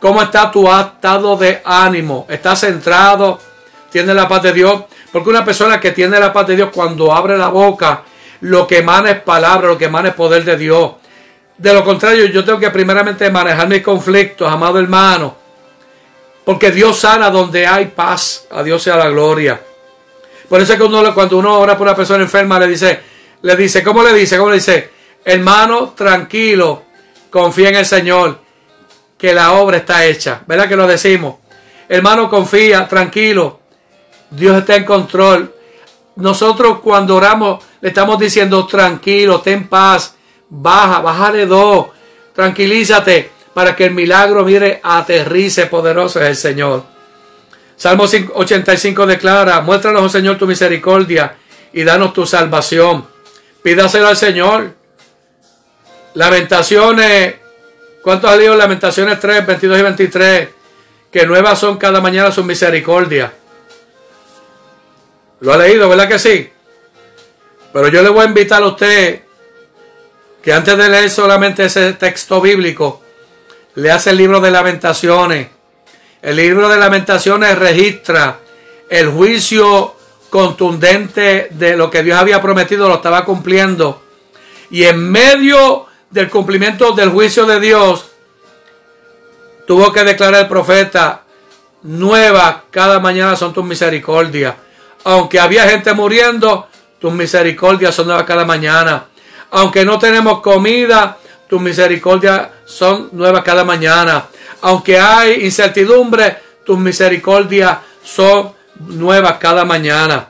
¿Cómo está tu estado de ánimo? ¿Estás centrado? ¿Tiene la paz de Dios? Porque una persona que tiene la paz de Dios cuando abre la boca, lo que emana es palabra, lo que emana es poder de Dios. De lo contrario, yo tengo que primeramente manejar mis conflictos, amado hermano. Porque Dios sana donde hay paz. A Dios sea la gloria. Por eso es que uno, cuando uno ora por una persona enferma, le dice, le dice, ¿cómo le dice? ¿Cómo le dice? Hermano, tranquilo, confía en el Señor, que la obra está hecha. ¿Verdad que lo decimos? Hermano, confía, tranquilo, Dios está en control. Nosotros cuando oramos le estamos diciendo tranquilo, ten paz, baja, bájale dos, tranquilízate para que el milagro, mire, aterrice poderoso es el Señor. Salmo 85 declara, muéstranos, oh Señor, tu misericordia y danos tu salvación. Pídaselo al Señor. Lamentaciones, ¿cuántos ha leído Lamentaciones 3, 22 y 23? Que nuevas son cada mañana sus misericordia. Lo ha leído, ¿verdad que sí? Pero yo le voy a invitar a usted que antes de leer solamente ese texto bíblico, le hace el libro de lamentaciones. El libro de lamentaciones registra el juicio contundente de lo que Dios había prometido, lo estaba cumpliendo. Y en medio del cumplimiento del juicio de Dios, tuvo que declarar el profeta, nueva cada mañana son tus misericordias aunque había gente muriendo, tus misericordias son nuevas cada mañana. Aunque no tenemos comida, tus misericordias son nuevas cada mañana. Aunque hay incertidumbre, tus misericordias son nuevas cada mañana.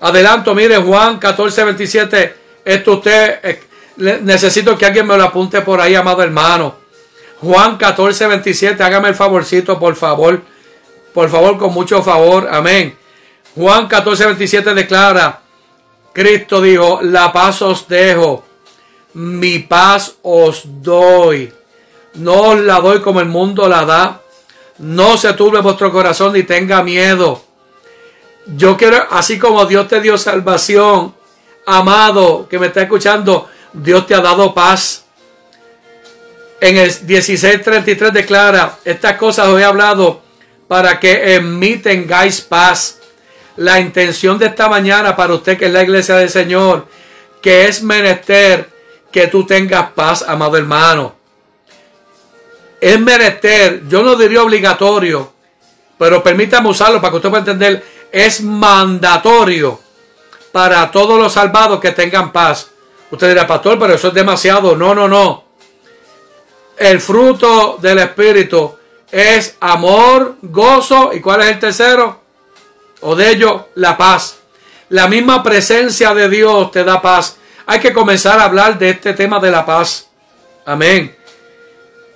Adelanto, mire Juan 14, 27. Esto usted, eh, necesito que alguien me lo apunte por ahí, amado hermano. Juan 14, 27. Hágame el favorcito, por favor. Por favor, con mucho favor. Amén. Juan 14, 27 declara, Cristo dijo, la paz os dejo, mi paz os doy. No os la doy como el mundo la da. No se turbe vuestro corazón ni tenga miedo. Yo quiero, así como Dios te dio salvación, amado que me está escuchando, Dios te ha dado paz. En el 16:33 declara, estas cosas os he hablado para que en mí tengáis paz. La intención de esta mañana para usted que es la iglesia del Señor, que es menester que tú tengas paz, amado hermano. Es menester, yo no diría obligatorio, pero permítame usarlo para que usted pueda entender, es mandatorio para todos los salvados que tengan paz. Usted dirá, pastor, pero eso es demasiado. No, no, no. El fruto del Espíritu es amor, gozo. ¿Y cuál es el tercero? o de ello la paz. La misma presencia de Dios te da paz. Hay que comenzar a hablar de este tema de la paz. Amén.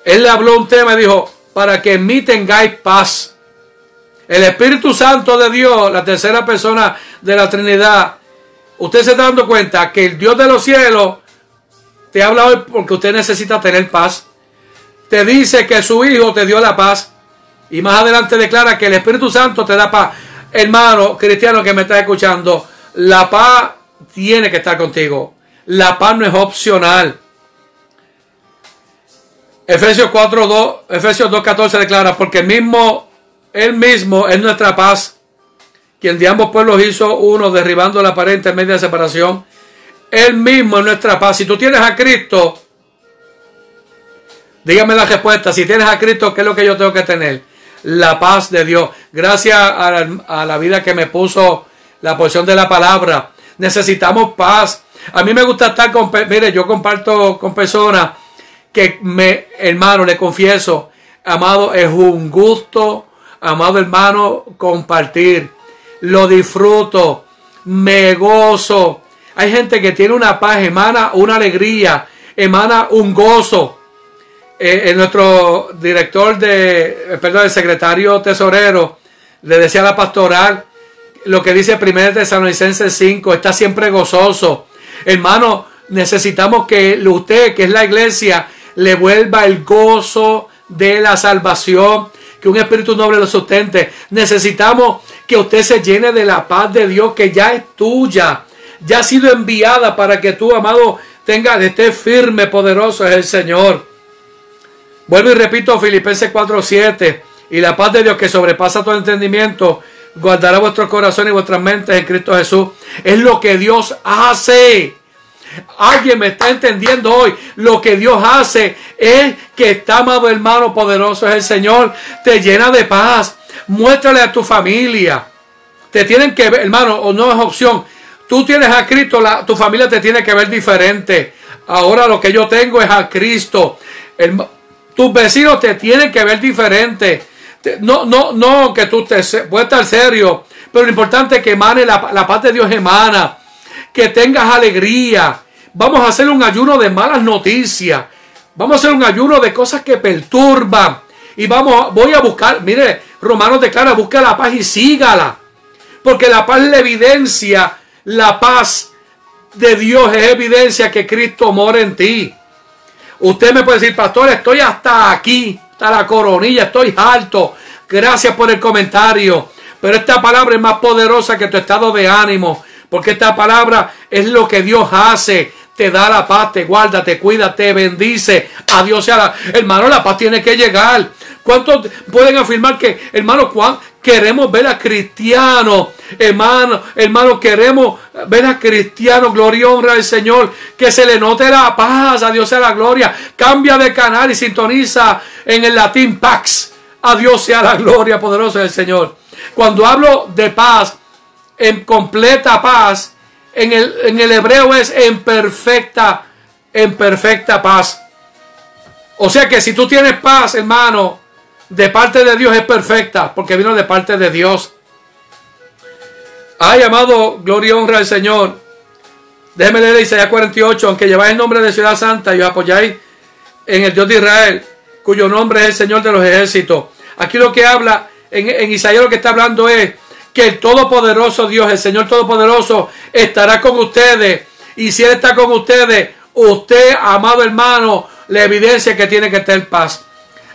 Él le habló un tema y dijo, para que en mí tengáis paz. El Espíritu Santo de Dios, la tercera persona de la Trinidad, usted se está dando cuenta que el Dios de los cielos te habla hoy porque usted necesita tener paz. Te dice que su Hijo te dio la paz. Y más adelante declara que el Espíritu Santo te da paz hermano cristiano que me está escuchando, la paz tiene que estar contigo. La paz no es opcional. Efesios 4.2, Efesios 2.14 declara, porque mismo, él mismo es nuestra paz, quien de ambos pueblos hizo uno, derribando la pared intermedia de separación. Él mismo es nuestra paz. Si tú tienes a Cristo, dígame la respuesta. Si tienes a Cristo, ¿qué es lo que yo tengo que tener? la paz de Dios. Gracias a la, vida que me puso la porción de la palabra. Necesitamos paz. A mí me gusta estar con, mire, yo comparto con personas que me, hermano, le confieso, amado, es un gusto, amado hermano, compartir. Lo disfruto, me gozo. Hay gente que tiene una paz, emana una alegría, emana un gozo. Eh, nuestro director de, eh, perdón, el secretario tesorero Le decía a la pastoral lo que dice 1 Tesalonicenses 5, está siempre gozoso. Hermano, necesitamos que usted, que es la iglesia, le vuelva el gozo de la salvación, que un espíritu noble lo sustente. Necesitamos que usted se llene de la paz de Dios que ya es tuya, ya ha sido enviada para que tú, amado, tenga, esté firme, poderoso es el Señor. Vuelvo y repito Filipenses 4:7 y la paz de Dios que sobrepasa todo entendimiento guardará vuestros corazones y vuestras mentes en Cristo Jesús. Es lo que Dios hace. Alguien me está entendiendo hoy. Lo que Dios hace es que está amado hermano poderoso es el Señor. Te llena de paz. Muéstrale a tu familia. Te tienen que ver, hermano, o no es opción. Tú tienes a Cristo, la, tu familia te tiene que ver diferente. Ahora lo que yo tengo es a Cristo. tus vecinos te tienen que ver diferente. No, no, no, que tú te puedes estar serio. Pero lo importante es que emane la, la paz de Dios emana que tengas alegría. Vamos a hacer un ayuno de malas noticias. Vamos a hacer un ayuno de cosas que perturban. Y vamos, voy a buscar, mire, Romanos declara, busca la paz y sígala. Porque la paz la evidencia, la paz de Dios es evidencia que Cristo mora en ti. Usted me puede decir, pastor, estoy hasta aquí, hasta la coronilla, estoy alto. Gracias por el comentario. Pero esta palabra es más poderosa que tu estado de ánimo. Porque esta palabra es lo que Dios hace. Te da la paz, te guarda, te cuida, te bendice. A Dios sea la... Hermano, la paz tiene que llegar. ¿Cuántos pueden afirmar que, hermano, queremos ver a cristianos? Hermano, hermano, queremos ver a cristianos. Gloria y honra al Señor. Que se le note la paz. A Dios sea la gloria. Cambia de canal y sintoniza en el latín Pax. A Dios sea la gloria poderosa del Señor. Cuando hablo de paz, en completa paz. En el, en el hebreo es en perfecta, en perfecta paz. O sea que si tú tienes paz, hermano, de parte de Dios es perfecta, porque vino de parte de Dios. Ay, amado, gloria y honra al Señor. Déjeme leer Isaías 48, aunque lleváis el nombre de ciudad santa y os apoyáis en el Dios de Israel, cuyo nombre es el Señor de los ejércitos. Aquí lo que habla, en, en Isaías lo que está hablando es que el Todopoderoso Dios, el Señor Todopoderoso, estará con ustedes. Y si Él está con ustedes, usted, amado hermano, le evidencia que tiene que tener paz.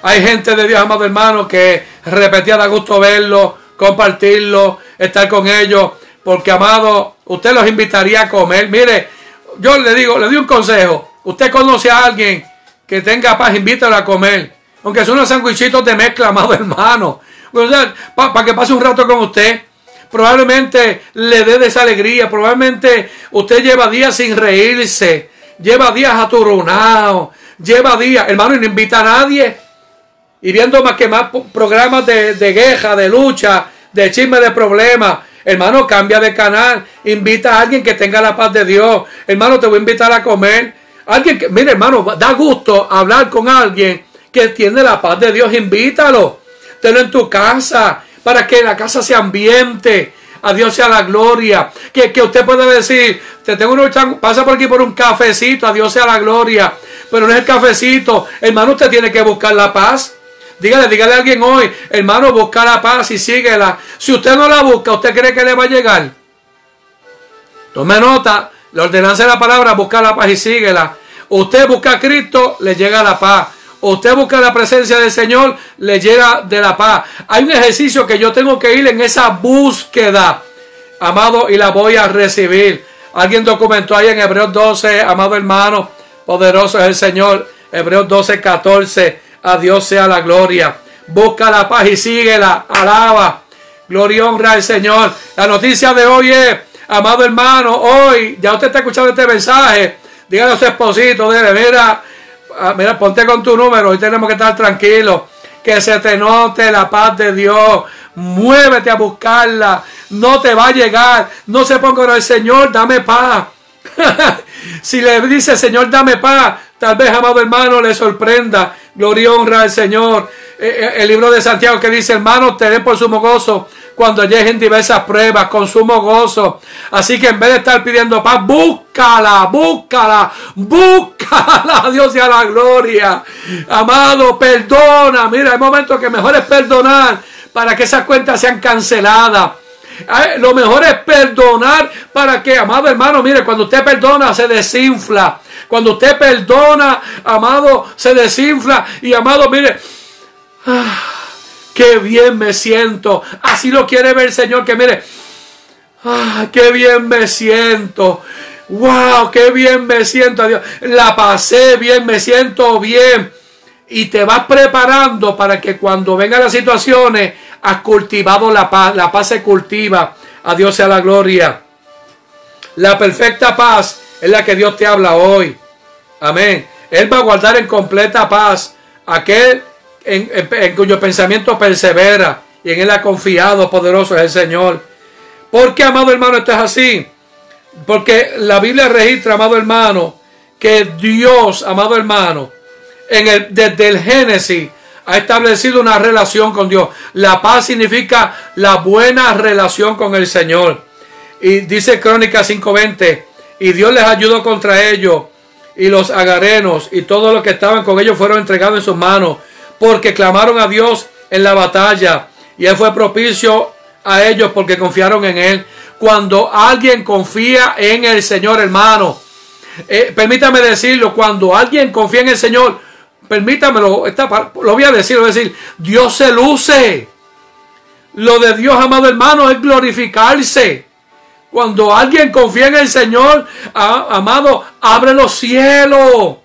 Hay gente de Dios, amado hermano, que repetía da gusto verlo, compartirlo, estar con ellos, porque amado, usted los invitaría a comer. Mire, yo le digo, le doy un consejo. Usted conoce a alguien que tenga paz, invítalo a comer. Aunque son unos sandwichitos de mezcla, amado hermano para que pase un rato con usted. Probablemente le dé esa alegría. Probablemente usted lleva días sin reírse. Lleva días aturronados. Lleva días, hermano, y no invita a nadie. Y viendo más que más programas de, de guerra, de lucha, de chisme, de problemas. Hermano, cambia de canal. Invita a alguien que tenga la paz de Dios. Hermano, te voy a invitar a comer. Alguien que, mire, hermano, da gusto hablar con alguien que tiene la paz de Dios. Invítalo tenlo en tu casa, para que la casa se ambiente. A Dios sea la gloria. Que, que usted pueda decir, te tengo uno, pasa por aquí por un cafecito, a Dios sea la gloria. Pero no es el cafecito. Hermano, usted tiene que buscar la paz. Dígale, dígale a alguien hoy, hermano, busca la paz y síguela. Si usted no la busca, ¿usted cree que le va a llegar? Tome nota, la ordenanza de la palabra, busca la paz y síguela. Usted busca a Cristo, le llega la paz usted busca la presencia del Señor, le llega de la paz. Hay un ejercicio que yo tengo que ir en esa búsqueda, amado, y la voy a recibir. Alguien documentó ahí en Hebreos 12, amado hermano, poderoso es el Señor. Hebreos 12, 14, a Dios sea la gloria. Busca la paz y síguela, alaba. Gloria y honra al Señor. La noticia de hoy es, amado hermano, hoy, ya usted está escuchando este mensaje. Dígale a su esposito, debe, mira, mira, ponte con tu número, hoy tenemos que estar tranquilos. Que se te note la paz de Dios. Muévete a buscarla. No te va a llegar. No se ponga con el Señor, dame paz. si le dice Señor, dame paz, tal vez, amado hermano, le sorprenda. Gloria y honra al Señor. Eh, eh, el libro de Santiago que dice, hermanos, tened por sumo gozo cuando lleguen diversas pruebas, con sumo gozo. Así que en vez de estar pidiendo paz, búscala, búscala, búscala, Dios sea la gloria. Amado, perdona. Mira, hay momentos que mejor es perdonar. para que esas cuentas sean canceladas. Lo mejor es perdonar para que, amado hermano, mire, cuando usted perdona se desinfla. Cuando usted perdona, amado, se desinfla. Y amado, mire, ah, qué bien me siento. Así lo quiere ver el Señor, que mire, ah, qué bien me siento. Wow, qué bien me siento. Dios. La pasé bien, me siento bien. Y te vas preparando para que cuando vengan las situaciones, has cultivado la paz. La paz se cultiva. A Dios sea la gloria. La perfecta paz es la que Dios te habla hoy. Amén. Él va a guardar en completa paz aquel en, cuyo pensamiento persevera y en él ha confiado, poderoso es el Señor. Porque, amado hermano, esto es así. Porque la Biblia registra, amado hermano, que Dios, amado hermano, en el, desde el Génesis ha establecido una relación con Dios. La paz significa la buena relación con el Señor. Y dice Crónica 5:20, y Dios les ayudó contra ellos, y los agarenos y todos los que estaban con ellos fueron entregados en sus manos, porque clamaron a Dios en la batalla, y Él fue propicio a ellos porque confiaron en Él. Cuando alguien confía en el Señor, hermano, eh, permítame decirlo, cuando alguien confía en el Señor, permítamelo, lo voy a decir, lo voy a decir, Dios se luce. Lo de Dios, amado hermano, es glorificarse. Cuando alguien confía en el Señor, amado, abre los cielos.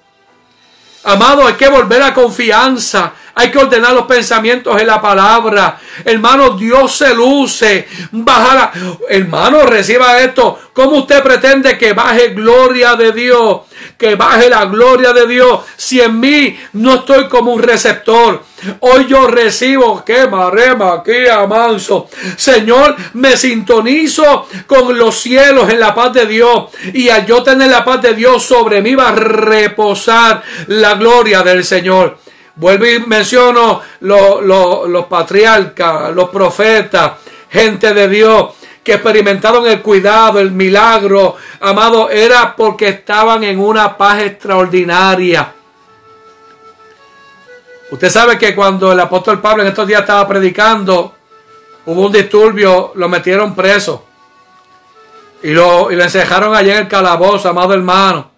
Amado, hay que volver a confianza. Hay que ordenar los pensamientos en la palabra. Hermano, Dios se luce. Bajará. Hermano, reciba esto. ¿Cómo usted pretende que baje gloria de Dios? Que baje la gloria de Dios. Si en mí no estoy como un receptor. Hoy yo recibo, que marema, que amanso. Señor, me sintonizo con los cielos en la paz de Dios. Y al yo tener la paz de Dios sobre mí va a reposar la gloria del Señor. Vuelvo y menciono los, patriarcas, los profetas, gente de Dios que experimentaron el cuidado, el milagro, amado, era porque estaban en una paz extraordinaria. Usted sabe que cuando el apóstol Pablo en estos días estaba predicando, hubo un disturbio, lo metieron preso. Y lo, y lo encejaron allá en el calabozo, amado hermano.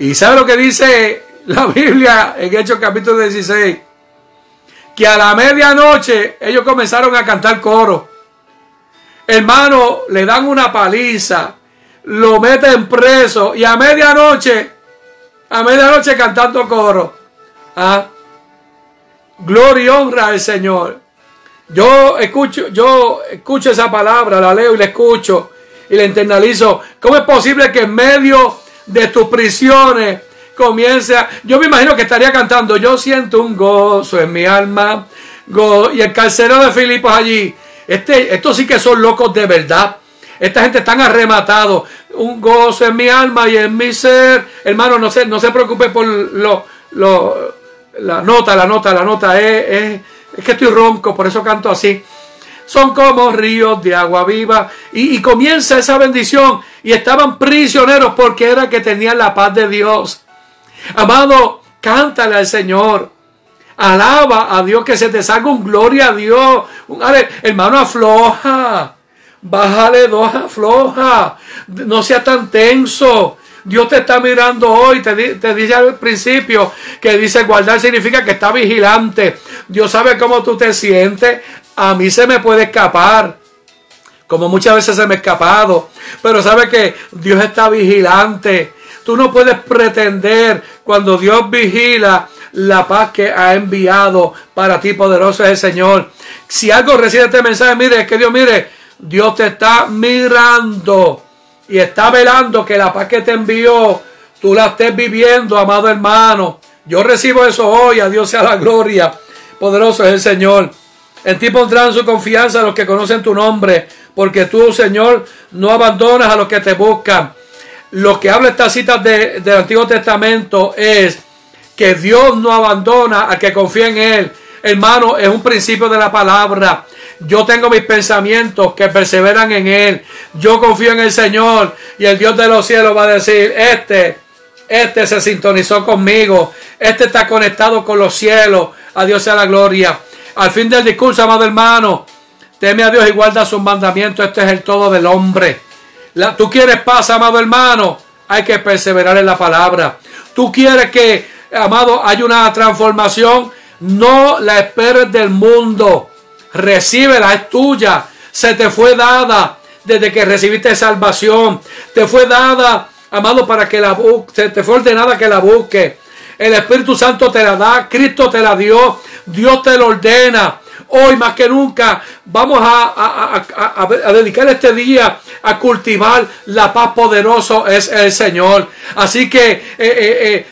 ¿Y sabe lo que dice la Biblia en Hechos capítulo 16, que a la medianoche ellos comenzaron a cantar coro. Hermano, le dan una paliza, lo meten preso y a medianoche, a medianoche cantando coro. ¿Ah? Gloria y honra al Señor. Yo escucho, yo escucho esa palabra, la leo y la escucho y la internalizo. ¿Cómo es posible que en medio de tus prisiones comienza, yo me imagino que estaría cantando, yo siento un gozo en mi alma, y el carcero de Filipos allí, este, estos sí que son locos de verdad, esta gente están arrematados, un gozo en mi alma y en mi ser, hermano, no se, no se preocupe por lo, lo, la nota, la nota, la nota, es, es, que estoy ronco, por eso canto así son como ríos de agua viva. Y, y, comienza esa bendición. Y estaban prisioneros porque era que tenían la paz de Dios. Amado, cántale al Señor. Alaba a Dios, que se te salga un gloria a Dios. Un, hermano, afloja. Bájale dos, afloja. No sea tan tenso. Dios te está mirando hoy, te, te, al principio que dice guardar significa que está vigilante. Dios sabe cómo tú te sientes. A mí se me puede escapar, como muchas veces se me ha escapado, pero sabe que Dios está vigilante. Tú no puedes pretender cuando Dios vigila la paz que ha enviado para ti, poderoso es el Señor. Si algo recibe este mensaje, mire, es que Dios, mire, Dios te está mirando y está velando que la paz que te envió, tú la estés viviendo, amado hermano. Yo recibo eso hoy, a Dios sea la gloria. Poderoso es el Señor. En ti pondrán su confianza los que conocen tu nombre, porque tú, Señor, no abandonas a los que te buscan lo que habla estas citas del Antiguo Testamento es que Dios no abandona a que confía en Él. Hermano, es un principio de la palabra. Yo tengo mis pensamientos que perseveran en Él. Yo confío en el Señor y el Dios de los cielos va a decir, este, este se sintonizó conmigo. Este está conectado con los cielos. A Dios sea la gloria. Al fin del discurso, amado hermano, teme a Dios y guarda sus mandamientos. Este es el todo del hombre. Tú quieres paz, amado hermano. Hay que perseverar en la palabra. Tú quieres que, amado, haya una transformación. No la esperes del mundo. Recíbela, es tuya. Se te fue dada desde que recibiste salvación. Te fue dada, amado, para que la busque. Te fue ordenada que la busque. El Espíritu Santo te la da. Cristo te la dio. Dios te lo ordena. Hoy más que nunca vamos a, dedicar este día a cultivar la paz poderoso es el Señor. Así que eh, eh, eh,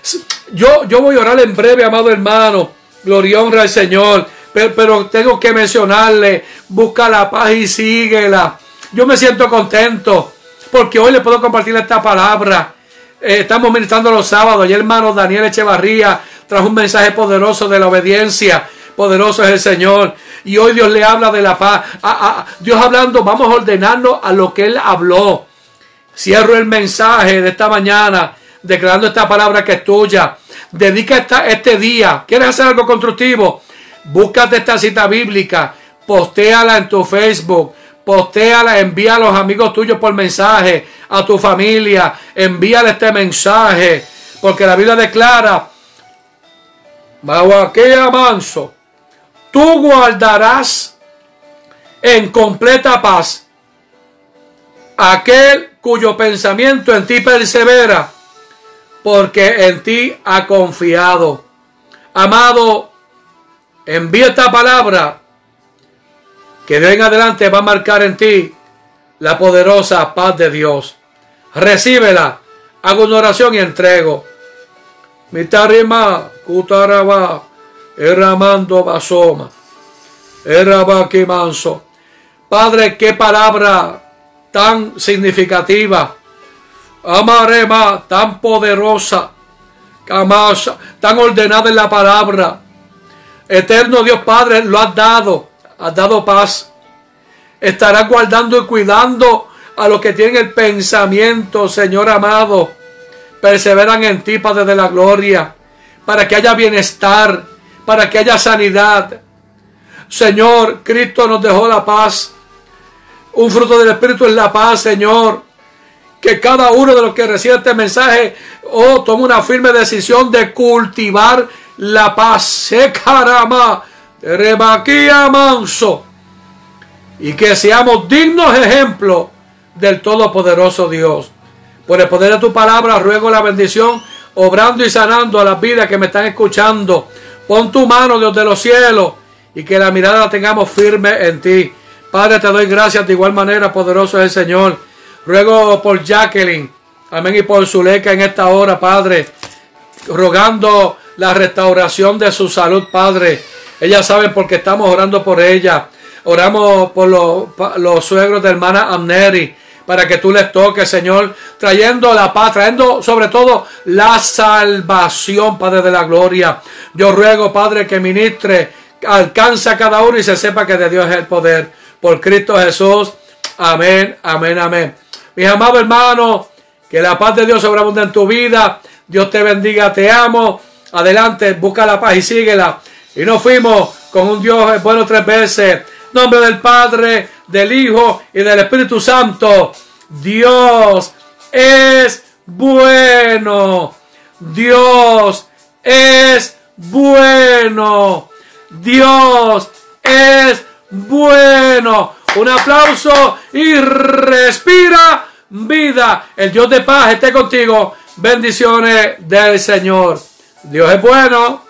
yo, yo voy a orar en breve, amado hermano. Gloria honra al Señor. Pero, pero, tengo que mencionarle, busca la paz y síguela. Yo me siento contento porque hoy le puedo compartir esta palabra. estamos ministrando los sábados y el hermano Daniel Echevarría trajo un mensaje poderoso de la obediencia. Poderoso es el Señor. Y hoy Dios le habla de la paz. Dios hablando, vamos a ordenarnos a lo que Él habló. Cierro el mensaje de esta mañana declarando esta palabra que es tuya. Dedica esta, este día. ¿Quieres hacer algo constructivo? Búscate esta cita bíblica. Postéala en tu Facebook. Postéala, envía a los amigos tuyos por mensaje. A tu familia. Envíale este mensaje. Porque la Biblia declara. Maguaquea manso tú guardarás en completa paz aquel cuyo pensamiento en ti persevera, porque en ti ha confiado. Amado, envía esta palabra que de en adelante va a marcar en ti la poderosa paz de Dios. Recíbela, hago una oración y entrego. Mitarima, kutaraba, Erramando basoma. manso. Padre, qué palabra tan significativa. Amarema, tan poderosa. Camasa, tan ordenada en la palabra. Eterno Dios Padre, lo has dado. Has dado paz. Estarás guardando y cuidando a los que tienen el pensamiento, Señor amado. Perseveran en ti, Padre de la gloria. Para que haya bienestar para que haya sanidad. Señor, Cristo nos dejó la paz. Un fruto del Espíritu es la paz, Señor. Que cada uno de los que recibe este mensaje, oh, tome una firme decisión de cultivar la paz. Se carama, rebaquía manso. Y que seamos dignos ejemplos del Todopoderoso Dios. Por el poder de tu palabra, ruego la bendición, obrando y sanando a las vidas que me están escuchando Pon tu mano, Dios de los cielos, y que la mirada la tengamos firme en ti. Padre, te doy gracias de igual manera, poderoso es el Señor. Ruego por Jacqueline, amén, y por Zuleika en esta hora, Padre, rogando la restauración de su salud, Padre. Ellas saben porque estamos orando por ella. Oramos por los, los suegros de hermana Amneri para que tú les toques, Señor, trayendo la paz, trayendo sobre todo la salvación, Padre de la gloria. Yo ruego, Padre, que ministre, alcanza a cada uno y se sepa que de Dios es el poder. Por Cristo Jesús. Amén, amén, amén. Mis amados hermanos, que la paz de Dios sobreabunde en tu vida. Dios te bendiga, te amo. Adelante, busca la paz y síguela. Y nos fuimos con un Dios bueno tres veces. Nombre del Padre, del Hijo y del Espíritu Santo. Dios es bueno. Dios es bueno. Dios es bueno. Un aplauso y respira vida. El Dios de paz esté contigo. Bendiciones del Señor. Dios es bueno.